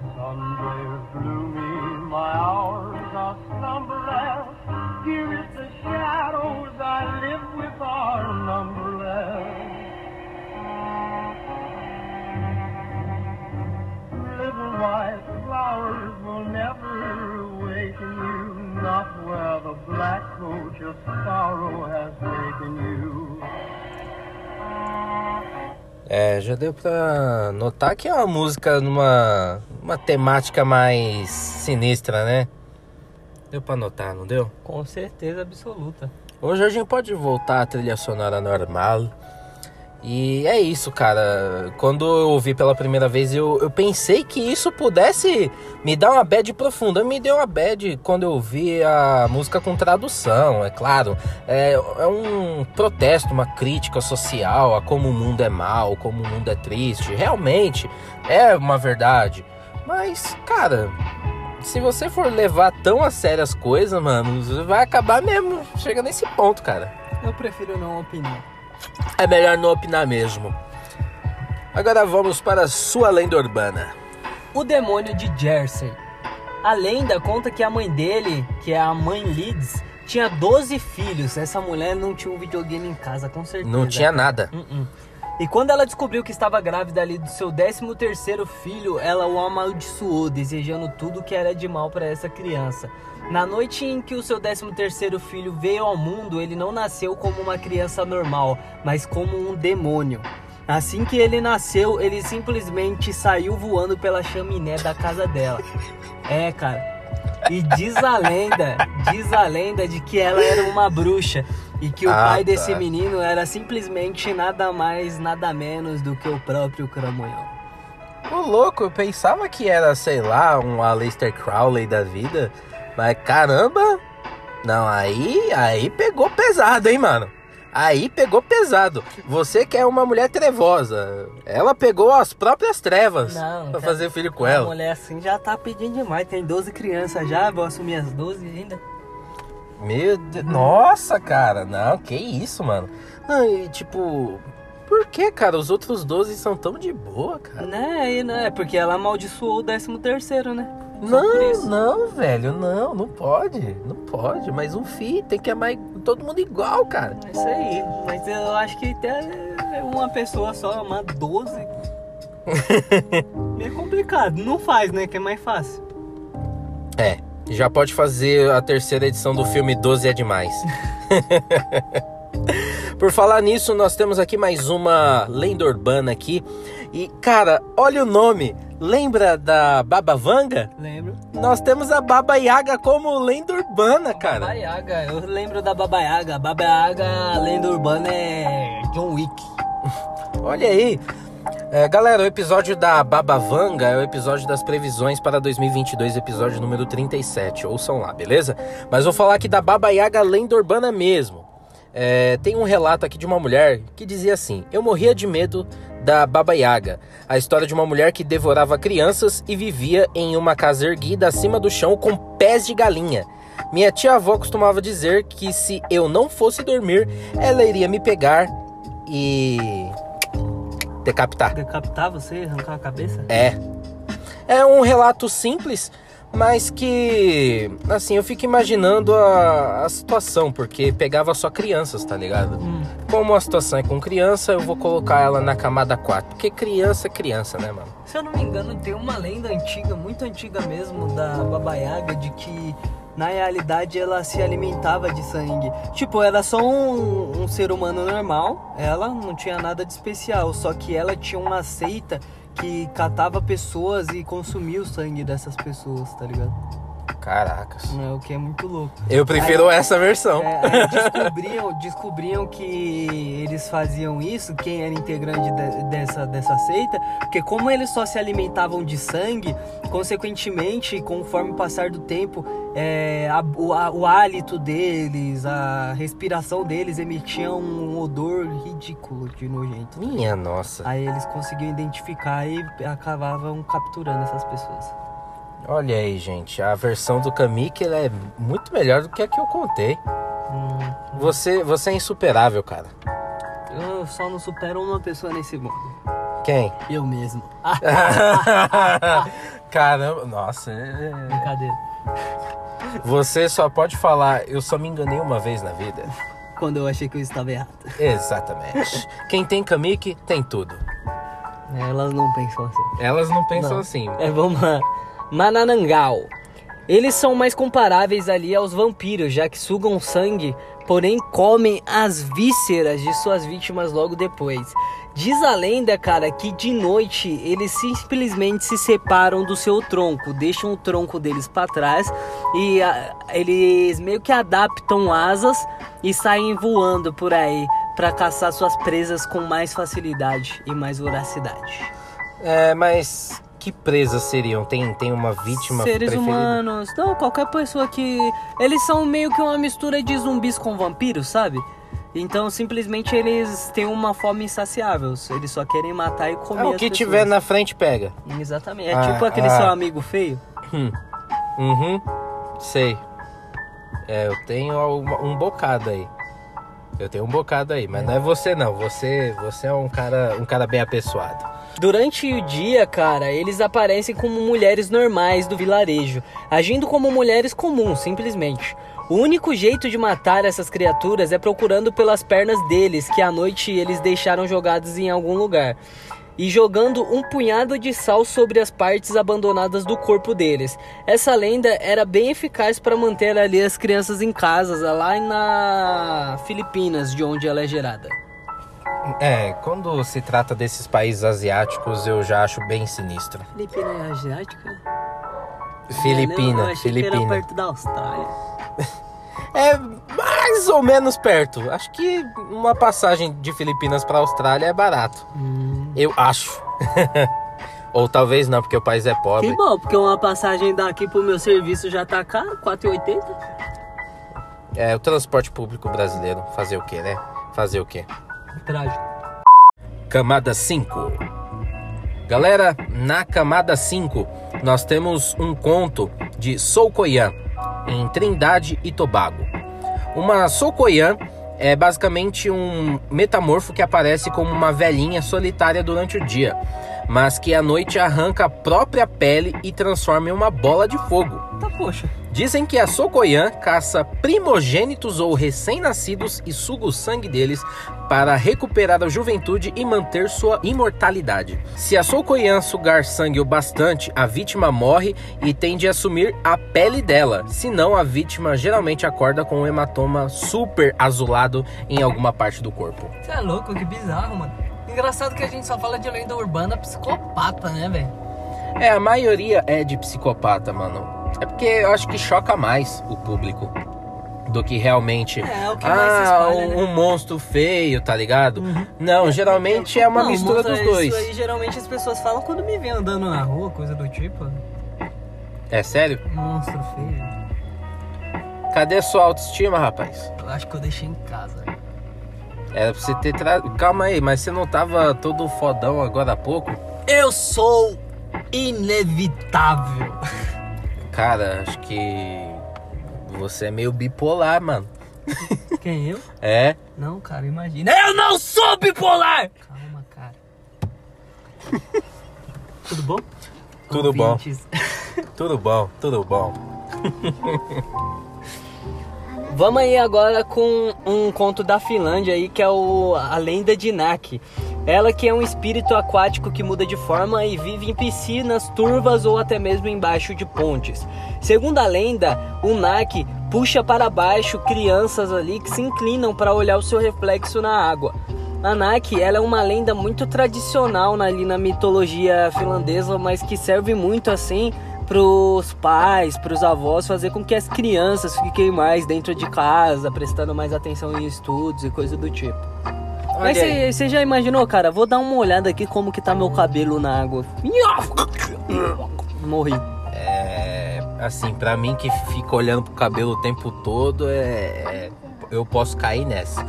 Sunday my hours are slumberless. Here is the shadows I live with are numberless. Little white flowers will never awaken you, not where the black coach of sorrow has taken you. É, já deu pra notar que é uma música numa uma temática mais sinistra, né? Deu pra notar, não deu? Com certeza absoluta. Ô Jorginho, pode voltar a trilha sonora normal. E é isso, cara. Quando eu ouvi pela primeira vez, eu, eu pensei que isso pudesse me dar uma bad profunda. Me deu uma bad quando eu ouvi a música com tradução, é claro. É, é um protesto, uma crítica social a como o mundo é mal, como o mundo é triste. Realmente é uma verdade. Mas, cara, se você for levar tão a sério as coisas, mano, você vai acabar mesmo chegando nesse ponto, cara. Eu prefiro não opinar. É melhor não opinar mesmo. Agora vamos para a sua lenda urbana. O demônio de Jersey. A lenda conta que a mãe dele, que é a mãe Leeds, tinha 12 filhos. Essa mulher não tinha um videogame em casa, com certeza. Não tinha nada. Uh-uh. E quando ela descobriu que estava grávida ali do seu 13 terceiro filho, ela o amaldiçoou, desejando tudo que era de mal para essa criança. Na noite em que o seu 13 terceiro filho veio ao mundo, ele não nasceu como uma criança normal, mas como um demônio. Assim que ele nasceu, ele simplesmente saiu voando pela chaminé da casa dela. É, cara. E diz a lenda, diz a lenda de que ela era uma bruxa e que o Ah, pai tá. desse menino era simplesmente nada mais, nada menos do que o próprio Cramunhão. Ô louco, eu pensava que era, sei lá, um Aleister Crowley da vida. Mas caramba! Não, aí, aí pegou pesado, hein, mano? Aí pegou pesado. Você que é uma mulher trevosa. Ela pegou as próprias trevas Não, pra fazer filho com Uma ela. mulher assim já tá pedindo demais. Tem 12 crianças já, vou assumir as 12 ainda. Meu Deus. Nossa, cara. Não, que isso, mano. Não, e tipo. Por que, cara? Os outros 12 são tão de boa, cara. Né, e, né? Porque ela amaldiçoou o 13 terceiro, né? Só Não, não, velho, não, não pode. Não pode. Mas um filho tem que amar todo mundo igual, cara. É isso aí. Mas eu acho que até uma pessoa só amar 12. [laughs] é complicado. Não faz, né? Que é mais fácil. É, já pode fazer a terceira edição do filme 12 é demais. [laughs] Por falar nisso, nós temos aqui mais uma lenda urbana aqui. E, cara, olha o nome. Lembra da Baba Vanga? Lembro. Nós temos a Baba Yaga como lenda urbana, cara. Baba Yaga. Eu lembro da Baba Yaga. Baba Yaga, lenda urbana é John Wick. [laughs] Olha aí. É, galera, o episódio da Baba Vanga é o episódio das previsões para 2022, episódio número 37. Ouçam lá, beleza? Mas vou falar aqui da Baba Yaga lenda urbana mesmo. É, tem um relato aqui de uma mulher que dizia assim: Eu morria de medo da Baba Yaga, a história de uma mulher que devorava crianças e vivia em uma casa erguida acima do chão com pés de galinha. Minha tia-avó costumava dizer que se eu não fosse dormir, ela iria me pegar e decapitar. Decapitar você, arrancar a cabeça? É. É um relato simples, mas que, assim, eu fico imaginando a, a situação, porque pegava só crianças, tá ligado? Hum. Como a situação é com criança, eu vou colocar ela na camada 4, porque criança é criança, né, mano? Se eu não me engano, tem uma lenda antiga, muito antiga mesmo, da Baba Yaga, de que na realidade ela se alimentava de sangue. Tipo, era só um, um ser humano normal, ela não tinha nada de especial, só que ela tinha uma seita que catava pessoas e consumia o sangue dessas pessoas, tá ligado? Caracas. É, o que é muito louco. Eu prefiro essa versão. É, aí descobriam, descobriam que eles faziam isso, quem era integrante de- dessa, dessa seita, porque como eles só se alimentavam de sangue, consequentemente, conforme o passar do tempo, é, a- o, a- o hálito deles, a respiração deles emitiam um odor ridículo de nojento. Minha nossa. Aí eles conseguiam identificar e acabavam capturando essas pessoas. Olha aí, gente. A versão do Kamik ela é muito melhor do que a que eu contei. Hum, Você, você é insuperável, cara. eu só não supero uma pessoa nesse mundo. Quem? Eu mesmo. [laughs] Caramba, nossa. é- Brincadeira. Você só pode falar, eu só me enganei uma vez na vida. Quando eu achei que eu estava errado. Exatamente. Quem tem Kamik, tem tudo. Elas não pensam assim. Elas não pensam Não. assim. É, vamos lá. Manananggal. Eles são mais comparáveis ali aos vampiros, já que sugam sangue, porém comem as vísceras de suas vítimas logo depois. Diz a lenda, cara, que de noite eles simplesmente se separam do seu tronco, deixam o tronco deles para trás e ah, eles meio que adaptam asas e saem voando por aí para caçar suas presas com mais facilidade e mais voracidade. É, mas que presas seriam? Tem, tem uma vítima Seres preferida? humanos, não, qualquer pessoa que. Eles são meio que uma mistura de zumbis com vampiros, sabe? Então simplesmente eles têm uma fome insaciável. Eles só querem matar e comer. É, o que tiver na frente pega. Exatamente. É Ah, tipo aquele ah. seu amigo feio. Uhum. Sei. É, eu tenho um bocado aí. Eu tenho um bocado aí, mas não é você não. Você, você é um cara, um cara bem apessoado. Durante o dia, cara, eles aparecem como mulheres normais do vilarejo, agindo como mulheres comuns, simplesmente. O único jeito de matar essas criaturas é procurando pelas pernas deles, que à noite eles deixaram jogadas em algum lugar, e jogando um punhado de sal sobre as partes abandonadas do corpo deles. Essa lenda era bem eficaz para manter ali as crianças em casas, lá na Filipinas, de onde ela é gerada. É, quando se trata desses países asiáticos, eu já acho bem sinistro. Filipina é asiática? Filipina, que era Filipina. perto da Austrália. [laughs] É mais ou menos perto. Acho que uma passagem de Filipinas para Austrália é barato. Eu acho. [laughs] ou talvez não, porque o país é pobre. Que bom, porque uma passagem daqui pro meu serviço já tá caro, 4,80. É, o transporte público brasileiro. Fazer o quê, né? Fazer o quê? Trágico. Camada 5. Galera, na camada 5 nós temos um conto de Soucoyan, em Trindade e Tobago. Uma Sokoyan é basicamente um metamorfo que aparece como uma velhinha solitária durante o dia, mas que à noite arranca a própria pele e transforma em uma bola de fogo. Tá, poxa. Dizem que a Sokoyan caça primogênitos ou recém-nascidos e suga o sangue deles para recuperar a juventude e manter sua imortalidade. Se a Sokoyan sugar sangue o bastante, a vítima morre e tende a assumir a pele dela. Senão, a vítima geralmente acorda com um hematoma super azulado em alguma parte do corpo. Você é louco, que bizarro, mano. Engraçado que a gente só fala de lenda urbana psicopata, né, velho? É, a maioria é de psicopata, mano. É porque eu acho que choca mais o público do que realmente. É, o que ah, espalha, um, né? Uhum. um monstro feio, tá ligado? Não, geralmente é uma Não, mistura dos dois. Isso aí geralmente as pessoas falam quando me vêem andando na rua, coisa do tipo. É sério? Monstro feio. Cadê sua autoestima, rapaz? Eu acho que eu deixei em casa. Era pra você ter tra... Calma aí, mas você não tava todo fodão agora há pouco? Eu sou inevitável. Cara, acho que você é meio bipolar, mano. Quem eu? [laughs] É? Não, cara, imagina. Eu não sou bipolar! Calma, cara. Tudo bom? Tudo bom. Ouvintes. [laughs] Tudo bom, tudo bom. Vamos aí agora com um conto da Finlândia aí, que é o A Lenda de Nak. Ela que é um espírito aquático que muda de forma e vive em piscinas, turvas ou até mesmo embaixo de pontes. Segundo a lenda, o Nak puxa para baixo crianças ali que se inclinam para olhar o seu reflexo na água. A Nak, ela é uma lenda muito tradicional na- ali na mitologia finlandesa, mas que serve muito assim pros pais, pros avós, fazer com que as crianças fiquem mais dentro de casa, prestando mais atenção em estudos e coisa do tipo. Mas Olha você já imaginou, cara? Vou dar uma olhada aqui como que tá meu cabelo na água. Morri. É. Assim, pra mim que fica olhando pro cabelo o tempo todo, é. é- eu posso cair nessa.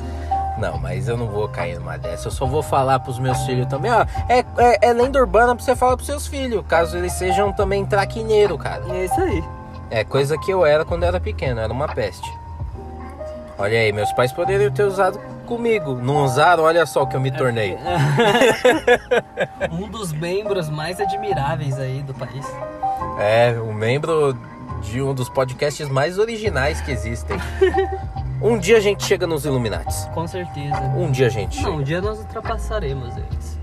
Não, mas eu não vou cair numa dessa. Eu só vou falar pros meus filhos também, ó. É, é, é lenda urbana pra você falar pros seus filhos, caso eles sejam também traquineiro, cara. É isso aí. É coisa que eu era quando eu era pequeno, era uma peste. Olha aí, meus pais poderiam ter usado comigo. Não usaram, olha só o que eu me tornei. [laughs] Um dos membros mais admiráveis aí do país. É, um membro de um dos podcasts mais originais que existem. Um dia a gente chega nos Illuminates. Com certeza. Um dia a gente chega. Não, um dia nós ultrapassaremos eles.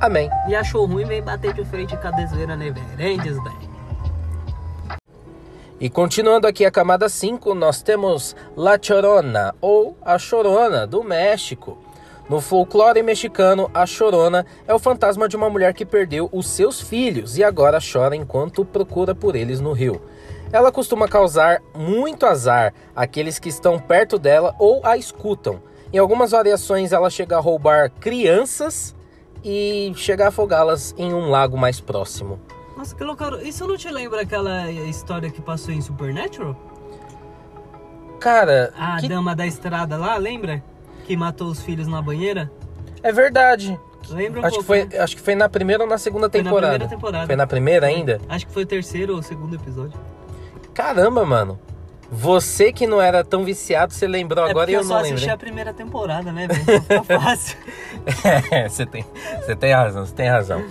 Amém. E achou ruim, vem bater de frente com a desveira Neverendes, velho. E continuando aqui a camada 5, nós temos La Chorona, ou a Chorona, do México. No folclore mexicano, a Chorona é o fantasma de uma mulher que perdeu os seus filhos e agora chora enquanto procura por eles no rio. Ela costuma causar muito azar àqueles que estão perto dela ou a escutam. Em algumas variações, ela chega a roubar crianças e chega a afogá-las em um lago mais próximo. Nossa, que loucura. Isso não te lembra aquela história que passou em Supernatural? Cara, A que- dama da estrada lá, lembra? Que matou os filhos na banheira? é verdade. Lembra um Acho que, pouco, foi, né? acho que foi na primeira ou na segunda Foi na temporada. primeira temporada. Foi na primeira ainda? Acho que foi o terceiro ou segundo episódio. Caramba, mano. Você que não era tão viciado, você lembrou é agora e eu, eu só não assisti lembrei. a primeira temporada, né, velho? Então [laughs] fácil. É, você tem, você tem razão, você tem razão.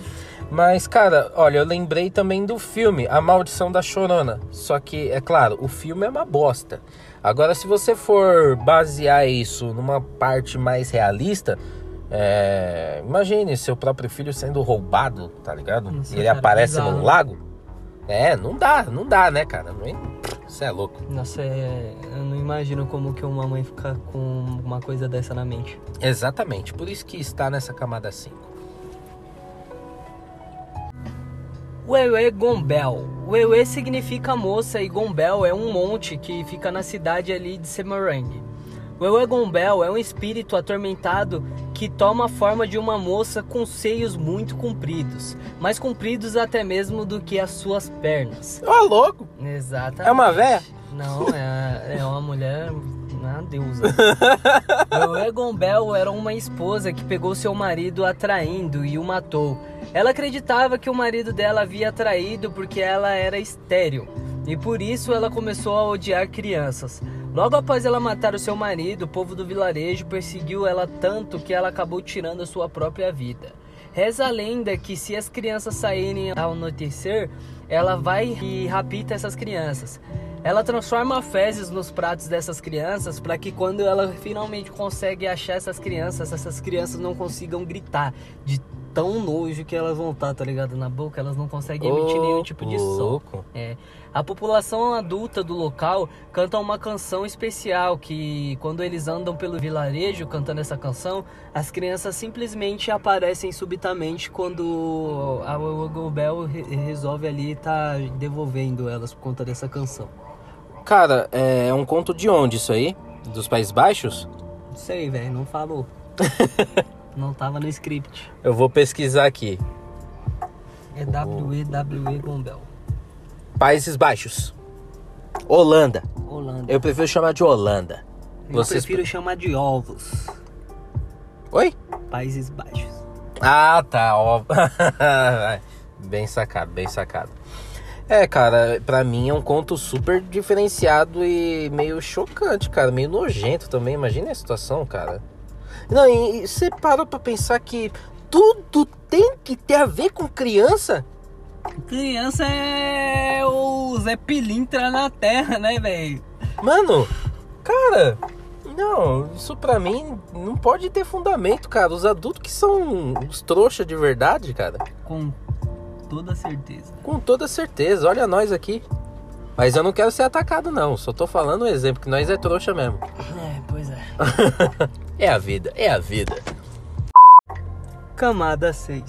Mas, cara, olha, eu lembrei também do filme A Maldição da Chorona. Só que, é claro, o filme é uma bosta. Agora, se você for basear isso numa parte mais realista, é, imagine seu próprio filho sendo roubado, tá ligado? Nossa, e ele cara, aparece no lago. É, não dá, não dá, né, cara? Você é louco. Nossa, é... eu não imagino como que uma mãe fica com uma coisa dessa na mente. Exatamente, por isso que está nessa camada 5. Wewe Gombel. Wewe significa moça e Gombel é um monte que fica na cidade ali de Semarang. Wewe Gombel é um espírito atormentado que toma a forma de uma moça com seios muito compridos, mais compridos até mesmo do que as suas pernas. Ô, louco! Exatamente. É uma véia? Não, é, é uma mulher, uma deusa. o Egon Bell era uma esposa que pegou seu marido atraindo e o matou. Ela acreditava que o marido dela havia traído porque ela era estéril. E por isso ela começou a odiar crianças. Logo após ela matar o seu marido, o povo do vilarejo perseguiu ela tanto que ela acabou tirando a sua própria vida. Reza a lenda que se as crianças saírem ao anoitecer, ela vai e rapita essas crianças. Ela transforma fezes nos pratos dessas crianças para que quando ela finalmente consegue achar essas crianças, essas crianças não consigam gritar de tão nojo que elas vão estar, tá ligado? Na boca, elas não conseguem emitir nenhum tipo de som. É. A população adulta do local canta uma canção especial que quando eles andam pelo vilarejo cantando essa canção, as crianças simplesmente aparecem subitamente quando a Gobel resolve ali estar devolvendo elas por conta dessa canção. Cara, é um conto de onde isso aí? Dos Países Baixos? Não sei, velho, não falou. [laughs] não tava no script. Eu vou pesquisar aqui. É WWE Gombel. Países Baixos. Holanda. Holanda. Eu prefiro chamar de Holanda. Eu Vocês- prefiro chamar de ovos. Oi? Países Baixos. Ah, tá, ó. [laughs] bem sacado, bem sacado. É, cara, pra mim é um conto super diferenciado e meio chocante, cara, meio nojento também. Imagina a situação, cara. Não, e e você parou pra pensar que tudo tem que ter a ver com criança? Criança é o Zé Pilintra na terra, né, velho? Mano, cara, não, isso pra mim não pode ter fundamento, cara. Os adultos que são os trouxa de verdade, cara. Com toda certeza. Com toda certeza, olha nós aqui. Mas eu não quero ser atacado, não. Só tô falando um exemplo, que nós é trouxa mesmo. É, pois é. [laughs] É a vida, é a vida. Camada 6.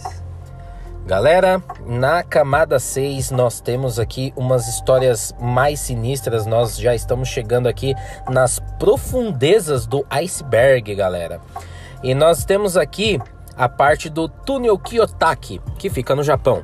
Galera, na camada 6 nós temos aqui umas histórias mais sinistras. Nós já estamos chegando aqui nas profundezas do iceberg, galera. E nós temos aqui a parte do túnel Kiyotaki, que fica no Japão.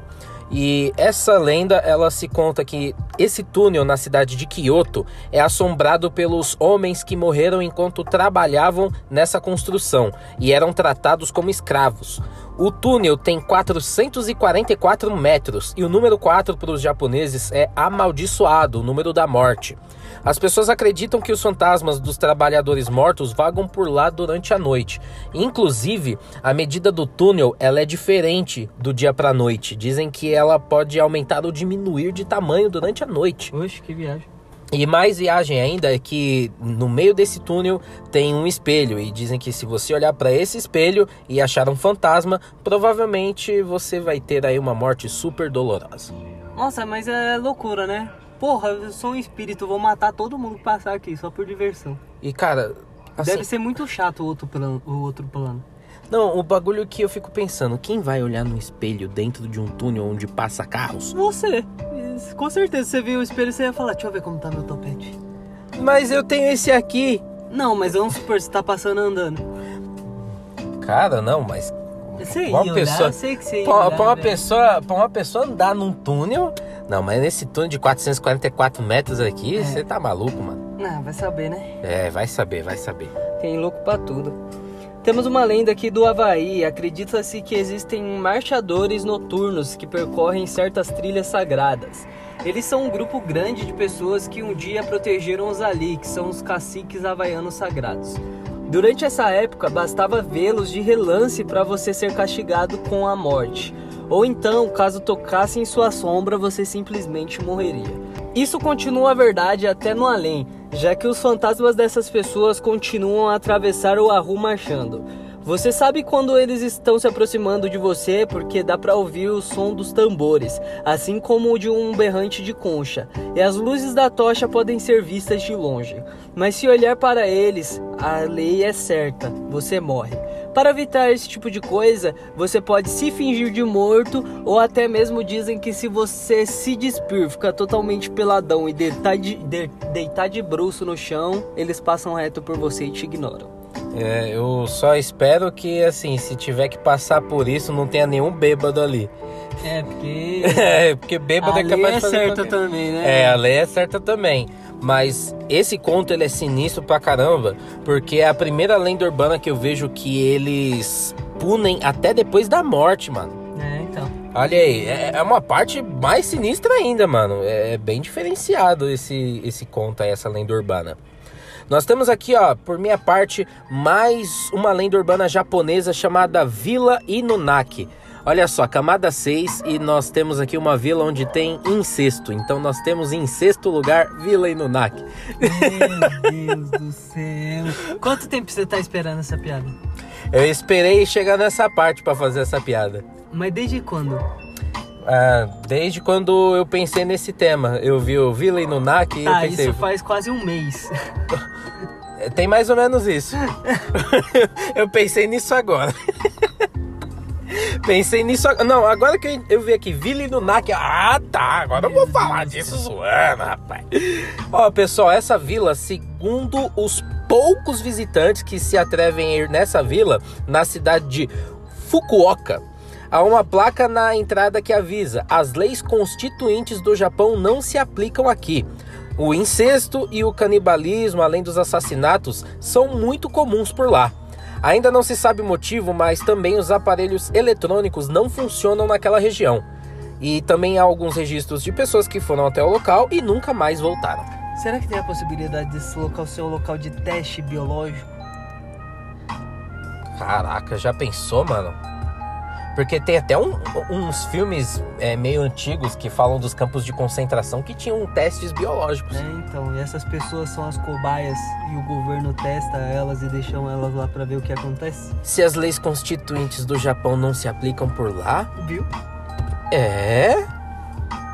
E essa lenda, ela se conta que esse túnel na cidade de Kyoto é assombrado pelos homens que morreram enquanto trabalhavam nessa construção e eram tratados como escravos. O túnel tem 444 metros e o número 4 para os japoneses é amaldiçoado, o número da morte. As pessoas acreditam que os fantasmas dos trabalhadores mortos vagam por lá durante a noite. Inclusive, a medida do túnel ela é diferente do dia para noite. Dizem que ela pode aumentar ou diminuir de tamanho durante a noite. Oxe, que viagem. E mais viagem ainda é que no meio desse túnel tem um espelho e dizem que se você olhar para esse espelho e achar um fantasma, provavelmente você vai ter aí uma morte super dolorosa. Nossa, mas é loucura, né? Porra, eu sou um espírito, vou matar todo mundo que passar aqui, só por diversão. E cara, assim, Deve ser muito chato o outro plano. O outro plano. Não, o bagulho que eu fico pensando, quem vai olhar no espelho dentro de um túnel onde passa carros? Você. Com certeza, você viu o espelho e você ia falar, deixa eu ver como tá meu topete. Mas eu tenho esse aqui. Não, mas vamos supor, você tá passando andando. Cara, não, mas Você ia Uma pessoa- eu sei que você ia pra, olhar, pra uma velho. pessoa, pra uma pessoa andar num túnel, não, mas nesse túnel de 444 metros aqui, É. você tá maluco, mano. Ah, vai saber, né? É, vai saber, vai saber. Tem louco pra tudo. Temos uma lenda aqui do Havaí. Acredita-se que existem marchadores noturnos que percorrem certas trilhas sagradas. Eles são um grupo grande de pessoas que um dia protegeram os ali, que são os caciques havaianos sagrados. Durante essa época, bastava vê-los de relance para você ser castigado com a morte. Ou então, caso tocasse em sua sombra, você simplesmente morreria. Isso continua a verdade até no além, já que os fantasmas dessas pessoas continuam a atravessar o Arru marchando. Você sabe quando eles estão se aproximando de você porque dá pra ouvir o som dos tambores, assim como o de um berrante de concha, e as luzes da tocha podem ser vistas de longe. Mas se olhar para eles, a lei é certa, você morre. Para evitar esse tipo de coisa, você pode se fingir de morto ou até mesmo dizem que se você se despir, ficar totalmente peladão e deitar de, de- deitar de bruço no chão, eles passam reto por você e te ignoram. É, eu só espero que, assim, se tiver que passar por isso, não tenha nenhum bêbado ali. É, porque [laughs] É, porque bêbado a é lei capaz é de fazer certa qualquer- também, né? É, a lei é certa também. Mas esse conto ele é sinistro pra caramba, porque é a primeira lenda urbana que eu vejo que eles punem até depois da morte, mano. É, então. Olha aí, é é uma parte mais sinistra ainda, mano. É bem diferenciado esse, esse conto aí, essa lenda urbana. Nós temos aqui, ó, por minha parte, mais uma lenda urbana japonesa chamada Vila Inunaki. Olha só, camada 6 e nós temos aqui uma vila onde tem incesto. Então nós temos em sexto lugar Vila Inunaki. Meu Deus do céu. Quanto tempo você tá esperando essa piada? Eu esperei chegar nessa parte pra fazer essa piada. Mas desde quando? Ah, desde quando eu pensei nesse tema. Eu vi o Vila Inunaki e eu Ah, pensei... isso faz quase um mês. [laughs] Tem mais ou menos isso. [laughs] [laughs] eu pensei nisso agora. Pensei nisso. Não, agora que eu, vi aqui, Vila Inunaki. Ah, tá. Agora eu vou falar disso zoando, rapaz. Ó, pessoal, essa vila, segundo os poucos visitantes que se atrevem a ir nessa vila, na cidade de Fukuoka, há uma placa na entrada que avisa: as leis constituintes do Japão não se aplicam aqui. O incesto e o canibalismo, além dos assassinatos, são muito comuns por lá. Ainda não se sabe o motivo, mas também os aparelhos eletrônicos não funcionam naquela região. E também há alguns registros de pessoas que foram até o local e nunca mais voltaram. Será que tem a possibilidade desse local ser um local de teste biológico? Caraca, já pensou, mano? Porque tem até um- uns filmes é, meio antigos que falam dos campos de concentração que tinham testes biológicos. É, então, e essas pessoas são as cobaias e o governo testa elas e deixam elas lá pra ver o que acontece? Se as leis constituintes do Japão não se aplicam por lá, Viu? é.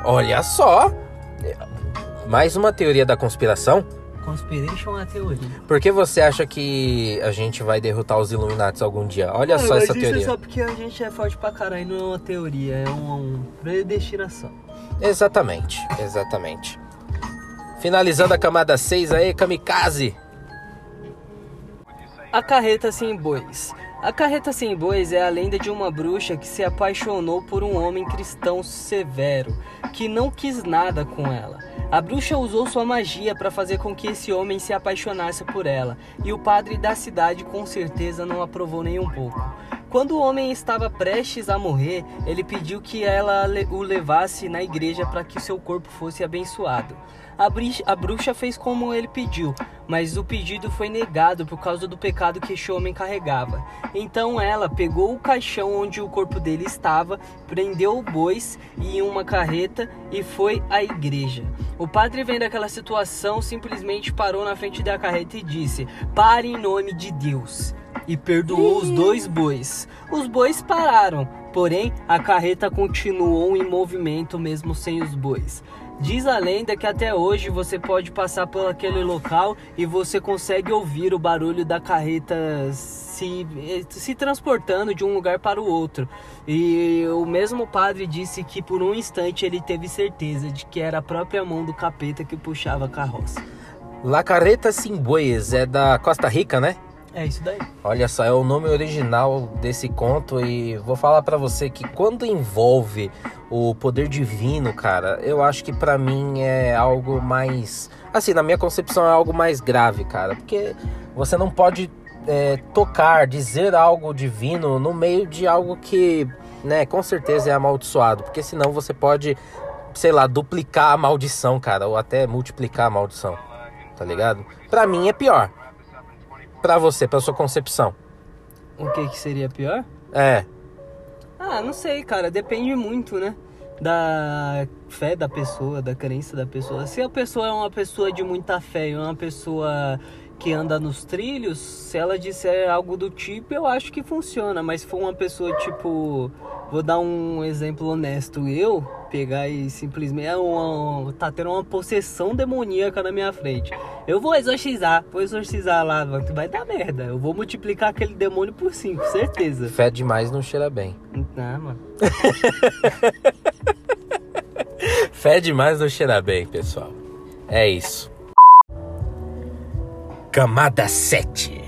Olha só. Mais uma teoria da conspiração. Conspiration é teoria. Por que você acha que a gente vai derrotar os Illuminati algum dia? Olha só essa isso teoria. é só porque a gente é forte pra caralho, não é uma teoria, é uma, uma predestinação. Exatamente, exatamente. Finalizando a camada 6 aí, Kamikaze. A carreta sem bois. A carreta sem bois é a lenda de uma bruxa que se apaixonou por um homem cristão severo, que não quis nada com ela. A bruxa usou sua magia para fazer com que esse homem se apaixonasse por ela, e o padre da cidade com certeza não aprovou nem um pouco. Quando o homem estava prestes a morrer, ele pediu que ela o levasse na igreja para que seu corpo fosse abençoado. A, a bruxa fez como ele pediu, mas o pedido foi negado por causa do pecado que este homem carregava. Então ela pegou o caixão onde o corpo dele estava, prendeu o bois em uma carreta e foi à igreja. O padre, vendo aquela situação, simplesmente parou na frente da carreta e disse: Pare em nome de Deus. E perdoou os dois bois. Os bois pararam, porém a carreta continuou em movimento mesmo sem os bois. Diz a lenda que até hoje você pode passar por aquele local e você consegue ouvir o barulho da carreta se, se transportando de um lugar para o outro. E o mesmo padre disse que por um instante ele teve certeza de que era a própria mão do capeta que puxava a carroça. La Carreta Sin Bueyes é da Costa Rica, né? É isso daí. Olha só, é o nome original desse conto e vou falar pra você que quando envolve o poder divino, cara, eu acho que pra mim é algo mais, assim, na minha concepção é algo mais grave, cara, porque você não pode é, tocar, dizer algo divino no meio de algo que, né, com certeza é amaldiçoado, porque senão você pode, sei lá, duplicar a maldição, cara, ou até multiplicar a maldição, tá ligado? Pra mim é pior. Pra você, pra sua concepção. O que, que seria pior? É. Ah, não sei, cara. Depende muito, né? Da fé da pessoa, da crença da pessoa. Se a pessoa é uma pessoa de muita fé e é uma pessoa que anda nos trilhos, se ela disser algo do tipo, eu acho que funciona. Mas se for uma pessoa tipo. Vou dar um exemplo honesto. Eu pegar e simplesmente. É uma, tá tendo uma possessão demoníaca na minha frente. Eu vou exorcizar, vou exorcizar lá, vai dar merda. Eu vou multiplicar aquele demônio por 5, certeza. Fé demais não cheira bem. Ah, mano. [laughs] Fé demais não cheira bem, pessoal. É isso. Camada 7.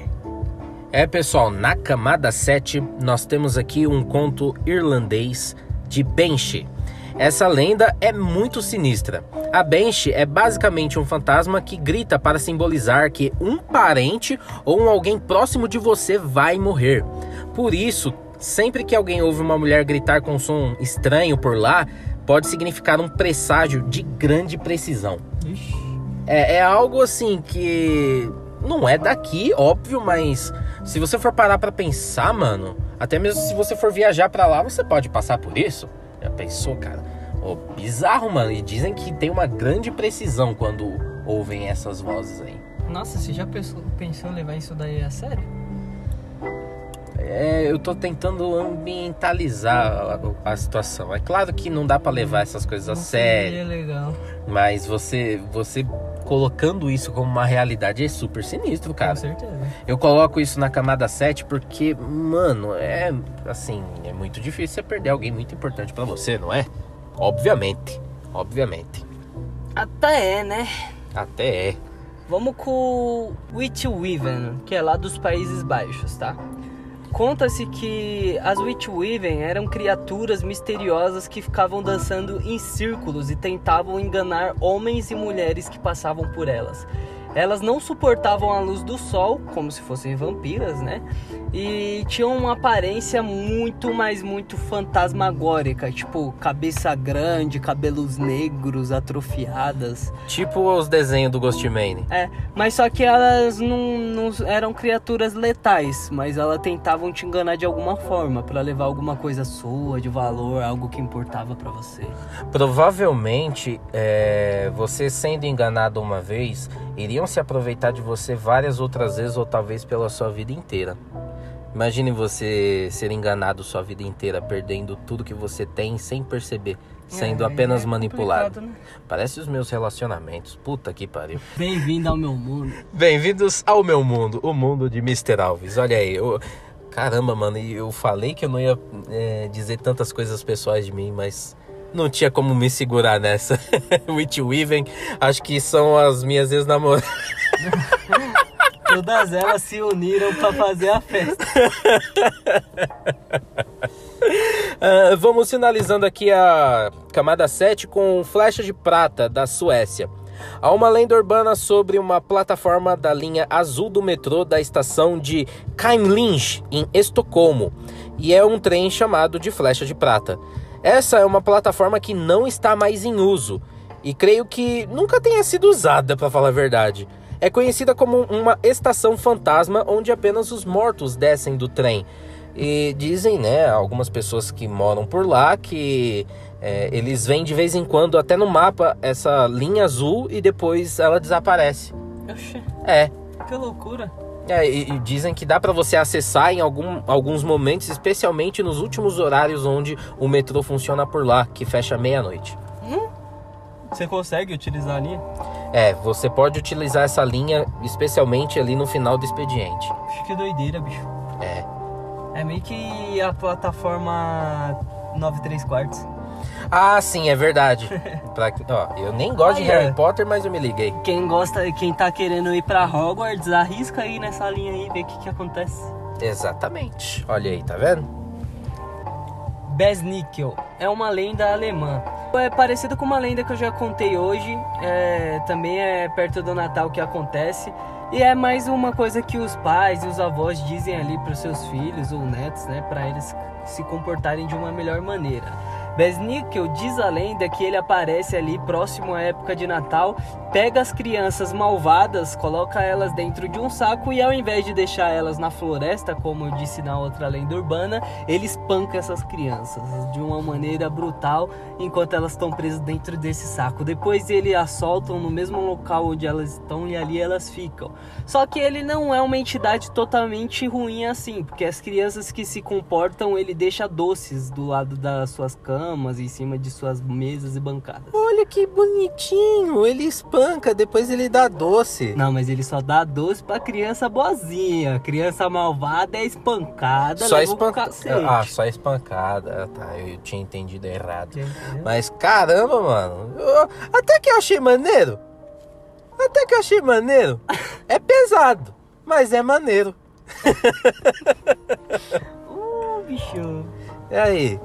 É, pessoal, na camada 7 nós temos aqui um conto irlandês de Banshee. Essa lenda é muito sinistra. A Banshee é basicamente um fantasma que grita para simbolizar que um parente ou um alguém próximo de você vai morrer. Por isso, sempre que alguém ouve uma mulher gritar com um som estranho por lá, pode significar um presságio de grande precisão. É, é algo assim que não é daqui, óbvio, mas se você for parar pra pensar, mano, até mesmo se você for viajar pra lá, você pode passar por isso. Já pensou, cara? Ô, bizarro, mano. E dizem que tem uma grande precisão quando ouvem essas vozes aí. Nossa, você já pensou, pensou levar isso daí a sério? É, eu tô tentando ambientalizar a, a situação. É claro que não dá pra levar essas coisas a sério, legal. mas você, você colocando isso como uma realidade é super sinistro, cara. Com certeza. Eu coloco isso na camada 7 porque, mano, é assim, é muito difícil você perder alguém muito importante pra você, não é? Obviamente, obviamente. Até é, né? Até é. Vamos com o Witchweaven, que é lá dos Países Baixos, tá? Conta-se que as Witchweaven eram criaturas misteriosas que ficavam dançando em círculos e tentavam enganar homens e mulheres que passavam por elas. Elas não suportavam a luz do sol, como se fossem vampiras, né? E tinham uma aparência muito, mas muito fantasmagórica, tipo cabeça grande, cabelos negros, atrofiadas. Tipo os desenhos do Ghostman. É, mas só que elas não, não eram criaturas letais, mas elas tentavam te enganar de alguma forma pra levar alguma coisa sua, de valor, algo que importava pra você. Provavelmente, é, você sendo enganado uma vez, iriam se aproveitar de você várias outras vezes ou talvez pela sua vida inteira. Imagine você ser enganado sua vida inteira, perdendo tudo que você tem sem perceber, sendo É, apenas é manipulado. né? Parece os meus relacionamentos. Puta que pariu. Bem-vindo ao meu mundo. Bem-vindos ao meu mundo, o mundo de Mr. Alves. Olha aí, eu... caramba, mano, e eu falei que eu não ia é, dizer tantas coisas pessoais de mim, mas não tinha como me segurar nessa. [laughs] Witch Weaven, acho que são as minhas ex-namoradas. [laughs] Todas elas se uniram pra fazer a festa. [laughs] Ah, vamos finalizando aqui a camada 7 com Flecha de Prata, da Suécia. Há uma lenda urbana sobre uma plataforma da linha azul do metrô da estação de Kaimlinge, em Estocolmo, e é um trem chamado de Flecha de Prata. Essa é uma plataforma que não está mais em uso, e creio que nunca tenha sido usada, para falar a verdade. É conhecida como uma estação fantasma onde apenas os mortos descem do trem. E dizem, né, algumas pessoas que moram por lá que é, eles veem de vez em quando, até no mapa, essa linha azul e depois ela desaparece. Oxê, É. que loucura. É, e, e dizem que dá pra você acessar em algum, alguns momentos, especialmente nos últimos horários onde o metrô funciona por lá, que fecha meia-noite. Você consegue utilizar a linha? É, você pode utilizar essa linha, especialmente ali no final do expediente. Acho que doideira, bicho. É. É meio que a plataforma 9 3 quartos. Ah, sim, é verdade. [laughs] Pra, ó, eu nem gosto de Harry. Potter, mas eu me liguei. Quem gosta, quem tá querendo ir pra Hogwarts, arrisca aí nessa linha aí, ver o que que acontece. Exatamente. Olha aí, tá vendo? Besnickel é uma lenda alemã. É parecido com uma lenda que eu já contei hoje. é, também é perto do Natal que acontece. E é mais uma coisa que os pais e os avós dizem ali para os seus filhos ou netos, né? Para eles se comportarem de uma melhor maneira. Besnickel diz a lenda que ele aparece ali próximo à época de Natal, pega as crianças malvadas, coloca elas dentro de um saco e ao invés de deixar elas na floresta, como eu disse na outra lenda urbana, ele espanca essas crianças de uma maneira brutal enquanto elas estão presas dentro desse saco. Depois ele as soltam no mesmo local onde elas estão e ali elas ficam. Só que ele não é uma entidade totalmente ruim assim, porque as crianças que se comportam, ele deixa doces do lado das suas camas, em cima de suas mesas e bancadas. Olha que bonitinho. Ele espanca, depois ele dá doce. Não, mas ele só dá doce pra criança boazinha. Criança malvada é espancada, Só espancada. Ah, só espancada. Tá, eu tinha entendido errado. Entendeu? Mas caramba, mano. eu- até que eu achei maneiro. Até que eu achei maneiro. É [laughs] pesado, mas é maneiro. Uh, bicho. E aí?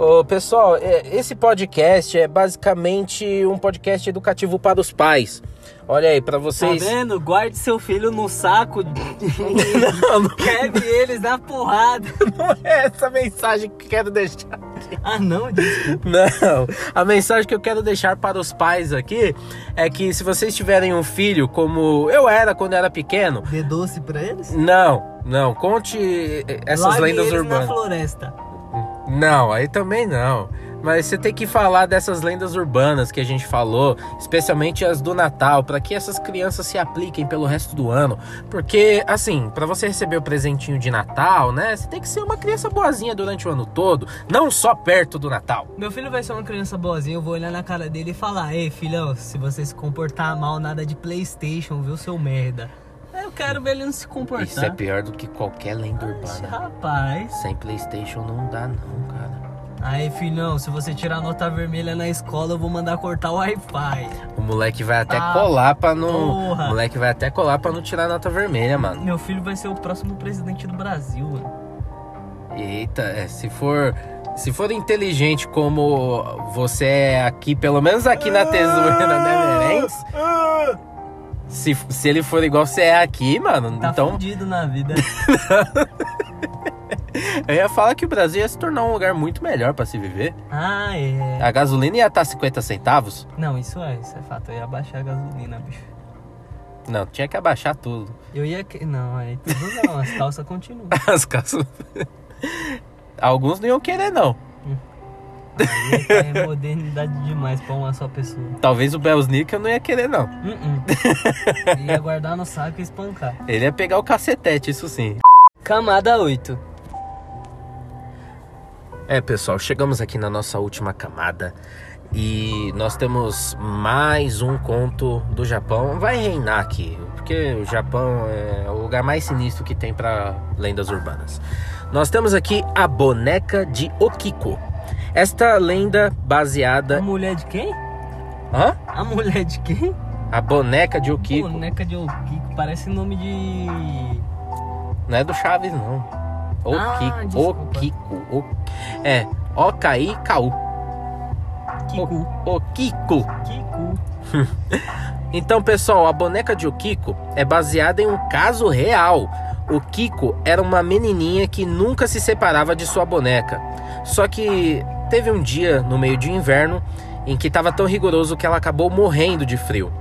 Ô, pessoal, é, esse podcast é basicamente um podcast educativo para os pais. Olha aí, pra Tá vocês. vendo? Guarde seu filho no saco. [laughs] Não, não Quebre eles na porrada. [laughs] é essa mensagem que quero deixar. Ah, não, desculpa. Não, a mensagem que eu quero deixar para os pais aqui é que se vocês tiverem um filho como eu era quando era pequeno, Dê doce pra eles? não, não, conte essas Largue lendas eles na urbanas. floresta. Não, aí também não. Mas você tem que falar dessas lendas urbanas que a gente falou, especialmente as do Natal, para que essas crianças se apliquem pelo resto do ano. Porque, assim, para você receber o presentinho de Natal, né, você tem que ser uma criança boazinha durante o ano todo, não só perto do Natal. Meu filho vai ser uma criança boazinha, eu vou olhar na cara dele e falar: Ei, filhão, se você se comportar mal, nada de PlayStation, viu, seu merda. Quero ver ele não se comportar. Isso é pior do que qualquer lenda Oxe, urbana. rapaz. Sem PlayStation não dá, não, cara. Aí, filhão, se você tirar nota vermelha na escola, eu vou mandar cortar o Wi-Fi. O moleque vai até Ah, colar pra não. porra. O moleque vai até colar pra não tirar nota vermelha, mano. Meu filho vai ser o próximo presidente do Brasil, mano. Eita, é, se for. Se for inteligente como você é aqui, pelo menos aqui na tesoura da Neverends, se, se ele for igual você é aqui, mano, Tá então fudido na vida. [laughs] eu ia falar que o Brasil ia se tornar um lugar muito melhor pra se viver. ah, é. A gasolina ia estar 50 centavos? Não, isso é, isso é fato. Eu ia baixar a gasolina, bicho. Não, tinha que abaixar tudo. Eu ia. que- Não, aí tudo não, as calças continuam. [laughs] As calças. [laughs] Alguns não iam querer, não. É modernidade demais pra uma só pessoa. Talvez o Belsnickel não ia querer, não. Uh-uh. [laughs] Ia guardar no saco e espancar. Ele ia pegar o cacetete, isso sim. Camada 8. É, pessoal, chegamos aqui na nossa última camada e nós temos mais um conto do Japão. Vai reinar aqui, porque o Japão é o lugar mais sinistro que tem para lendas urbanas. Nós temos aqui a boneca de Okiko. Esta lenda baseada. A mulher de quem? Hã? A mulher de quem? A boneca de Okiko. Boneca de Okiko. Parece nome de. Não é do Chaves, não. Ah, Okiko. desculpa. Okiko. O... É. Okai-Kau. Kiku. Okiko. Kiku. [laughs] Então, pessoal, a boneca de Okiko é baseada em um caso real. O Kiko era uma menininha que nunca se separava de sua boneca. Só que teve um dia no meio de inverno em que estava tão rigoroso que ela acabou morrendo de frio.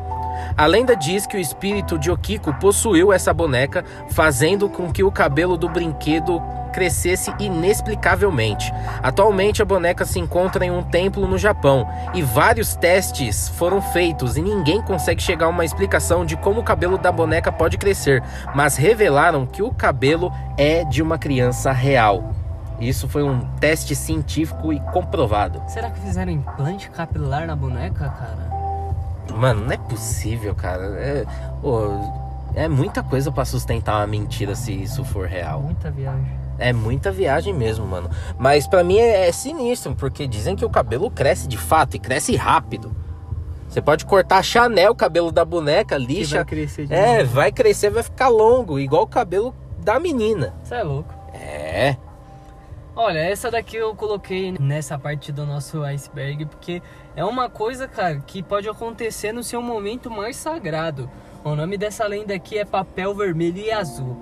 A lenda diz que o espírito de Okiko possuiu essa boneca, fazendo com que o cabelo do brinquedo crescesse inexplicavelmente. Atualmente a boneca se encontra em um templo no Japão e vários testes foram feitos e ninguém consegue chegar a uma explicação de como o cabelo da boneca pode crescer, mas revelaram que o cabelo é de uma criança real. Isso foi um teste científico e comprovado. Será que fizeram implante capilar na boneca, cara? Mano, não é possível, cara. É, ô, é muita coisa pra sustentar uma mentira se isso for real. Muita viagem. É muita viagem mesmo, mano. Mas pra mim é, é sinistro, porque dizem que o cabelo cresce de fato e cresce rápido. Você pode cortar Chanel, o cabelo da boneca, Que lixa. vai crescer de É, novo. vai crescer, vai ficar longo, igual o cabelo da menina. Você é louco. É. Olha, essa daqui eu coloquei nessa parte do nosso iceberg porque é uma coisa, cara, que pode acontecer no seu momento mais sagrado. O nome dessa lenda aqui é papel vermelho e azul.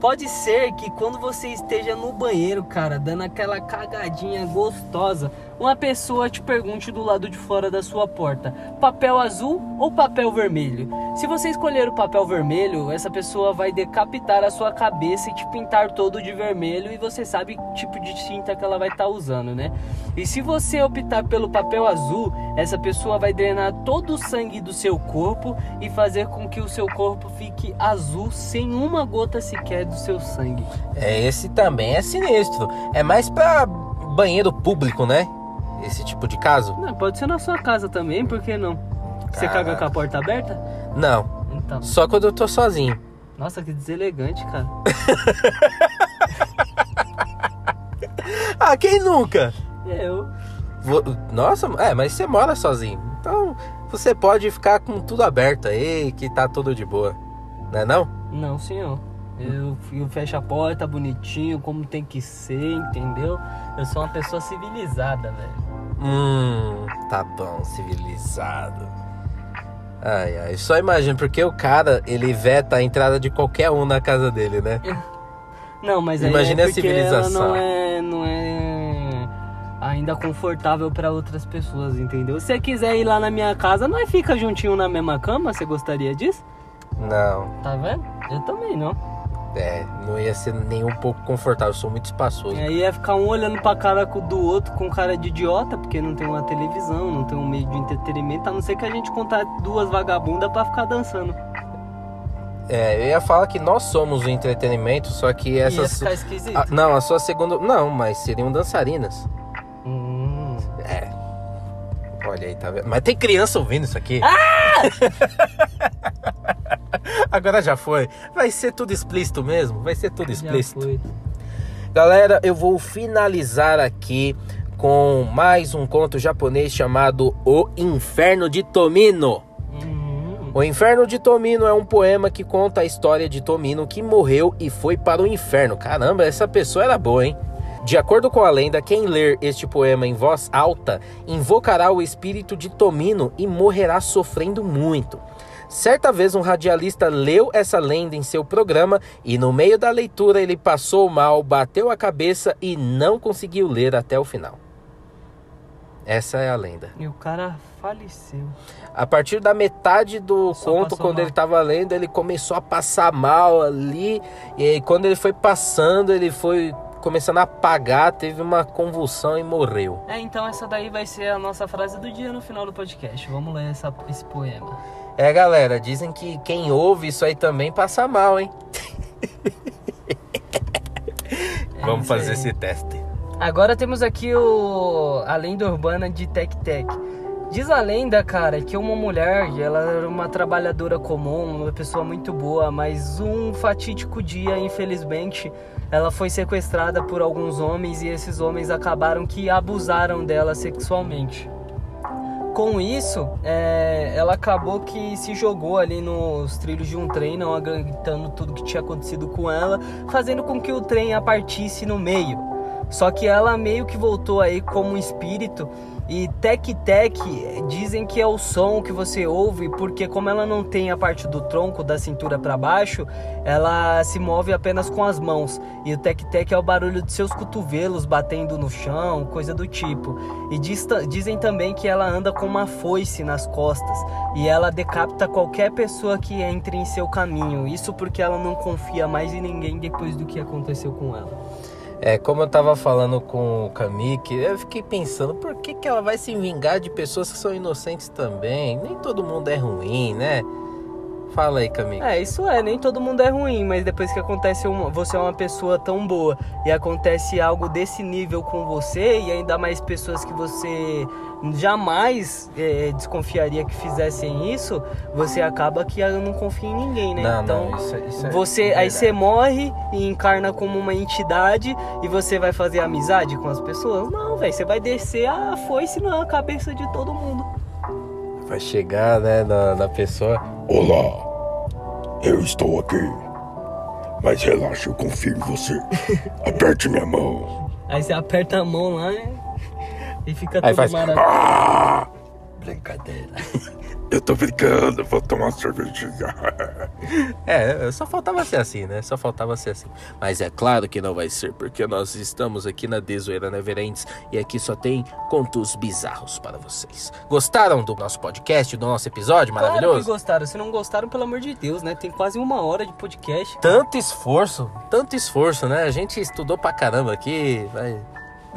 Pode ser que quando você esteja no banheiro, cara, dando aquela cagadinha gostosa, uma pessoa te pergunte do lado de fora da sua porta: papel azul ou papel vermelho? Se você escolher o papel vermelho, essa pessoa vai decapitar a sua cabeça e te pintar todo de vermelho e você sabe que tipo de tinta que ela vai estar usando, né? E se você optar pelo papel azul, essa pessoa vai drenar todo o sangue do seu corpo e fazer com que o seu corpo fique azul sem uma gota sequer do seu sangue. É, esse também é sinistro. É mais pra banheiro público, né? Esse tipo de caso? Não, pode ser na sua casa também, por que não? Você caga com a porta aberta? Não. Então. Só quando eu tô sozinho. Nossa, que deselegante, cara. [laughs] Ah, quem nunca? Eu. Nossa, é, mas você mora sozinho. Então você pode ficar com tudo aberto aí, que tá tudo de boa. Não é não? Não, senhor. Eu, eu fecho a porta bonitinho, como tem que ser, entendeu? Eu sou uma pessoa civilizada, velho. Hum, tá bom, civilizado. Ai, ai, só imagina, porque o cara, ele veta a entrada de qualquer um na casa dele, né? Não, mas aí Imagina é a civilização. ela não é, não é ainda confortável para outras pessoas, entendeu? Se você quiser ir lá na minha casa, nós fica juntinho na mesma cama, você gostaria disso? Não, Tá vendo? Eu também não. É, não ia ser nem um pouco confortável, eu sou muito espaçoso. E aí ia ficar um olhando pra cara do outro com cara de idiota, porque não tem uma televisão, não tem um meio de entretenimento, a não ser que a gente contar duas vagabundas pra ficar dançando. É, eu ia falar que nós somos o entretenimento, só que Ia essas. ficar esquisito. Ah, não, a sua segunda. Não, mas seriam dançarinas. Hum. É. Olha aí, tá vendo? Mas tem criança ouvindo isso aqui. [laughs] [laughs] Agora já foi. Vai ser tudo explícito mesmo? Vai ser tudo explícito. Galera, eu vou finalizar aqui com mais um conto japonês chamado O Inferno de Tomino. Hum. O Inferno de Tomino é um poema que conta a história de Tomino que morreu e foi para o inferno. Caramba, essa pessoa era boa, hein? De acordo com a lenda, quem ler este poema em voz alta invocará o espírito de Tomino e morrerá sofrendo muito. Certa vez um radialista leu essa lenda em seu programa e no meio da leitura ele passou mal, bateu a cabeça e não conseguiu ler até o final. Essa é a lenda. E o cara faleceu. A partir da metade do Só conto, quando mal. ele tava lendo, ele começou a passar mal ali. E quando ele foi passando, ele foi começando a apagar, teve uma convulsão e morreu. É, então essa daí vai ser a nossa frase do dia no final do podcast. Vamos ler essa, esse poema. É, galera, dizem que quem ouve isso aí também passa mal, hein? [laughs] Vamos fazer esse teste. Agora temos aqui o a lenda urbana de Tec Tec. Diz a lenda, cara, que uma mulher, ela era uma trabalhadora comum, uma pessoa muito boa, mas um fatídico dia, infelizmente, ela foi sequestrada por alguns homens e esses homens acabaram que abusaram dela sexualmente. Com isso, é, ela acabou que se jogou ali nos trilhos de um trem, não aguentando tudo que tinha acontecido com ela, fazendo com que o trem a partisse no meio. Só que ela meio que voltou aí como espírito e tec tec dizem que é o som que você ouve porque como ela não tem a parte do tronco da cintura para baixo, ela se move apenas com as mãos e o tec tec é o barulho de seus cotovelos batendo no chão, coisa do tipo. E diz dizem também que ela anda com uma foice nas costas e ela decapita qualquer pessoa que entre em seu caminho. Isso porque ela não confia mais em ninguém depois do que aconteceu com ela. É, como eu tava falando com o Kamik, eu fiquei pensando, por que, que ela vai se vingar de pessoas que são inocentes também? Nem todo mundo é ruim, né? Fala aí, Kamik. É, isso é, nem todo mundo é ruim, mas depois que acontece uma, você é uma pessoa tão boa e acontece algo desse nível com você e ainda mais pessoas que você jamais é, desconfiaria que fizessem isso, você acaba que não confia em ninguém, né? Não, então, não, isso, é- isso é você aí verdade. você morre e encarna como uma entidade e você vai fazer amizade com as pessoas? Não, velho, você vai descer a foice na cabeça de todo mundo. Vai chegar, né, na, na pessoa. Olá, eu estou aqui. Mas relaxa, eu confio em você. [laughs] Aperte minha mão. Aí você aperta a mão lá né? e fica Aí tudo faz- maravilhoso. Ah! Brincadeira. [laughs] Eu tô brincando, vou tomar uma cervejinha. [laughs] É, só faltava ser assim, né? Só faltava ser assim. Mas é claro que não vai ser, porque nós estamos aqui na Desoeira Neverends e aqui só tem contos bizarros para vocês. Gostaram do nosso podcast, do nosso episódio Claro que maravilhoso? gostaram. Se não gostaram, pelo amor de Deus, né? Tem quase uma hora de podcast. Tanto esforço, tanto esforço, né? A gente estudou pra caramba aqui, vai.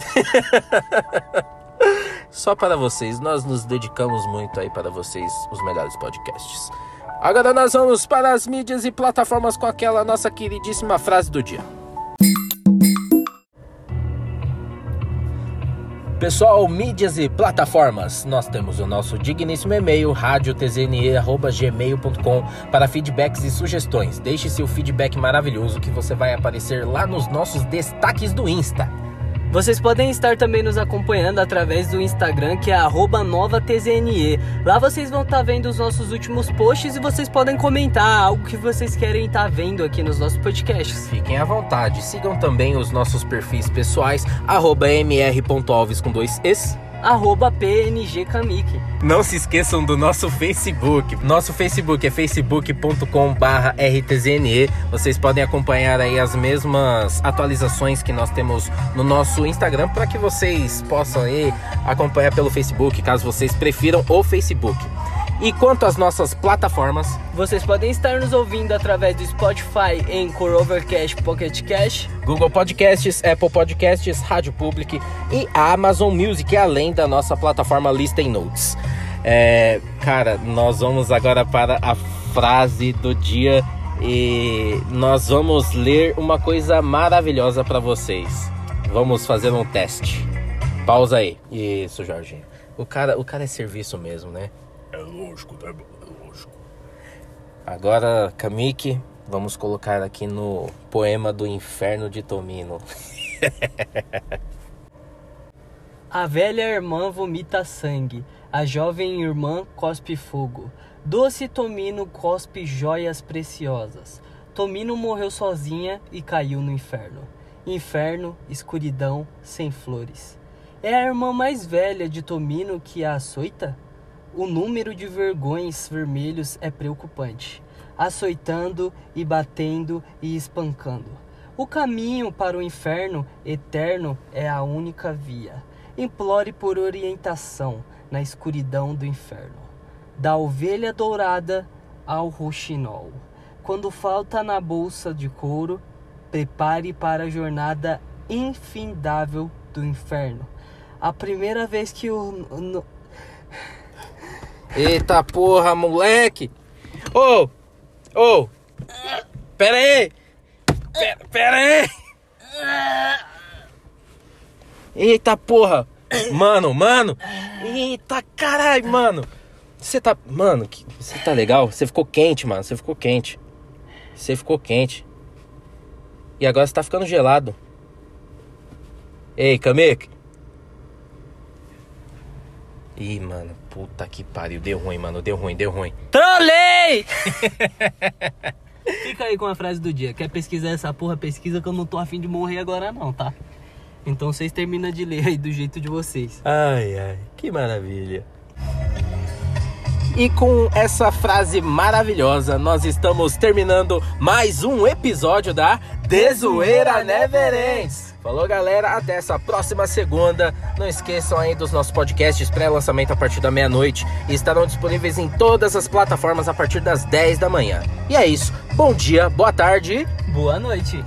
[laughs] Só para vocês, nós nos dedicamos muito aí para vocês, os melhores podcasts. Agora nós vamos para as mídias e plataformas com aquela nossa queridíssima frase do dia. Pessoal, mídias e plataformas, nós temos o nosso digníssimo e-mail radiotzne@gmail.com para feedbacks e sugestões. Deixe seu feedback maravilhoso que você vai aparecer lá nos nossos destaques do Insta. Vocês podem estar também nos acompanhando através do Instagram, que é novatzne. Lá vocês vão estar vendo os nossos últimos posts e vocês podem comentar algo que vocês querem estar vendo aqui nos nossos podcasts. Fiquem à vontade, sigam também os nossos perfis pessoais, mr.alves com dois es arroba PNGCamic. Não se esqueçam do nosso Facebook. Nosso Facebook é facebook.com/rtzne. Vocês podem acompanhar aí as mesmas atualizações que nós temos no nosso Instagram para que vocês possam aí acompanhar pelo Facebook, caso vocês prefiram o Facebook. E quanto às nossas plataformas, Vocês podem estar nos ouvindo através do Spotify, em Overcast, Pocket Cash. Google Podcasts, Apple Podcasts, Rádio Public e a Amazon Music, além da nossa plataforma Listen Notes. É, cara, nós vamos agora para a frase do dia e nós vamos ler uma coisa maravilhosa para vocês. Vamos fazer um teste. Pausa aí. Isso, Jorginho. O cara, o cara é serviço mesmo, né? É lógico, né? É lógico. Agora, Kamiki, vamos colocar aqui no poema do Inferno de Tomino. [laughs] A velha irmã vomita sangue, a jovem irmã cospe fogo. Doce Tomino cospe joias preciosas. Tomino morreu sozinha e caiu no inferno. Inferno, escuridão, sem flores. É a irmã mais velha de Tomino que a açoita? O número de vergões vermelhos é preocupante, açoitando e batendo e espancando. O caminho para o inferno eterno é a única via. Implore por orientação na escuridão do inferno. Da ovelha dourada ao roxinol. Quando falta na bolsa de couro, prepare para a jornada infindável do inferno. A primeira vez que o. no- Eita porra, moleque! Ô! Ô! Pera aí! Pera, pera aí! Eita porra! Mano, mano! Eita caralho, mano! Você tá. Mano, você tá legal? Você ficou quente, mano. Você ficou quente. Você ficou quente. E agora você tá ficando gelado. Ei, Kamek! Ih, mano, puta que pariu. Deu ruim, mano. Deu ruim, deu ruim. Trolei! [laughs] Fica aí com a frase do dia. Quer pesquisar essa porra? Pesquisa que eu não tô afim de morrer agora, não, tá? Então vocês terminam de ler aí do jeito de vocês. Ai, ai, que maravilha. E com essa frase maravilhosa, nós estamos terminando mais um episódio da Dezoeira Never Ends. Falou, galera, até essa próxima segunda. Não esqueçam aí dos nossos podcasts pré-lançamento a partir da meia-noite e estarão disponíveis em todas as plataformas a partir das 10 da manhã. E é isso. Bom dia, boa tarde. Boa noite.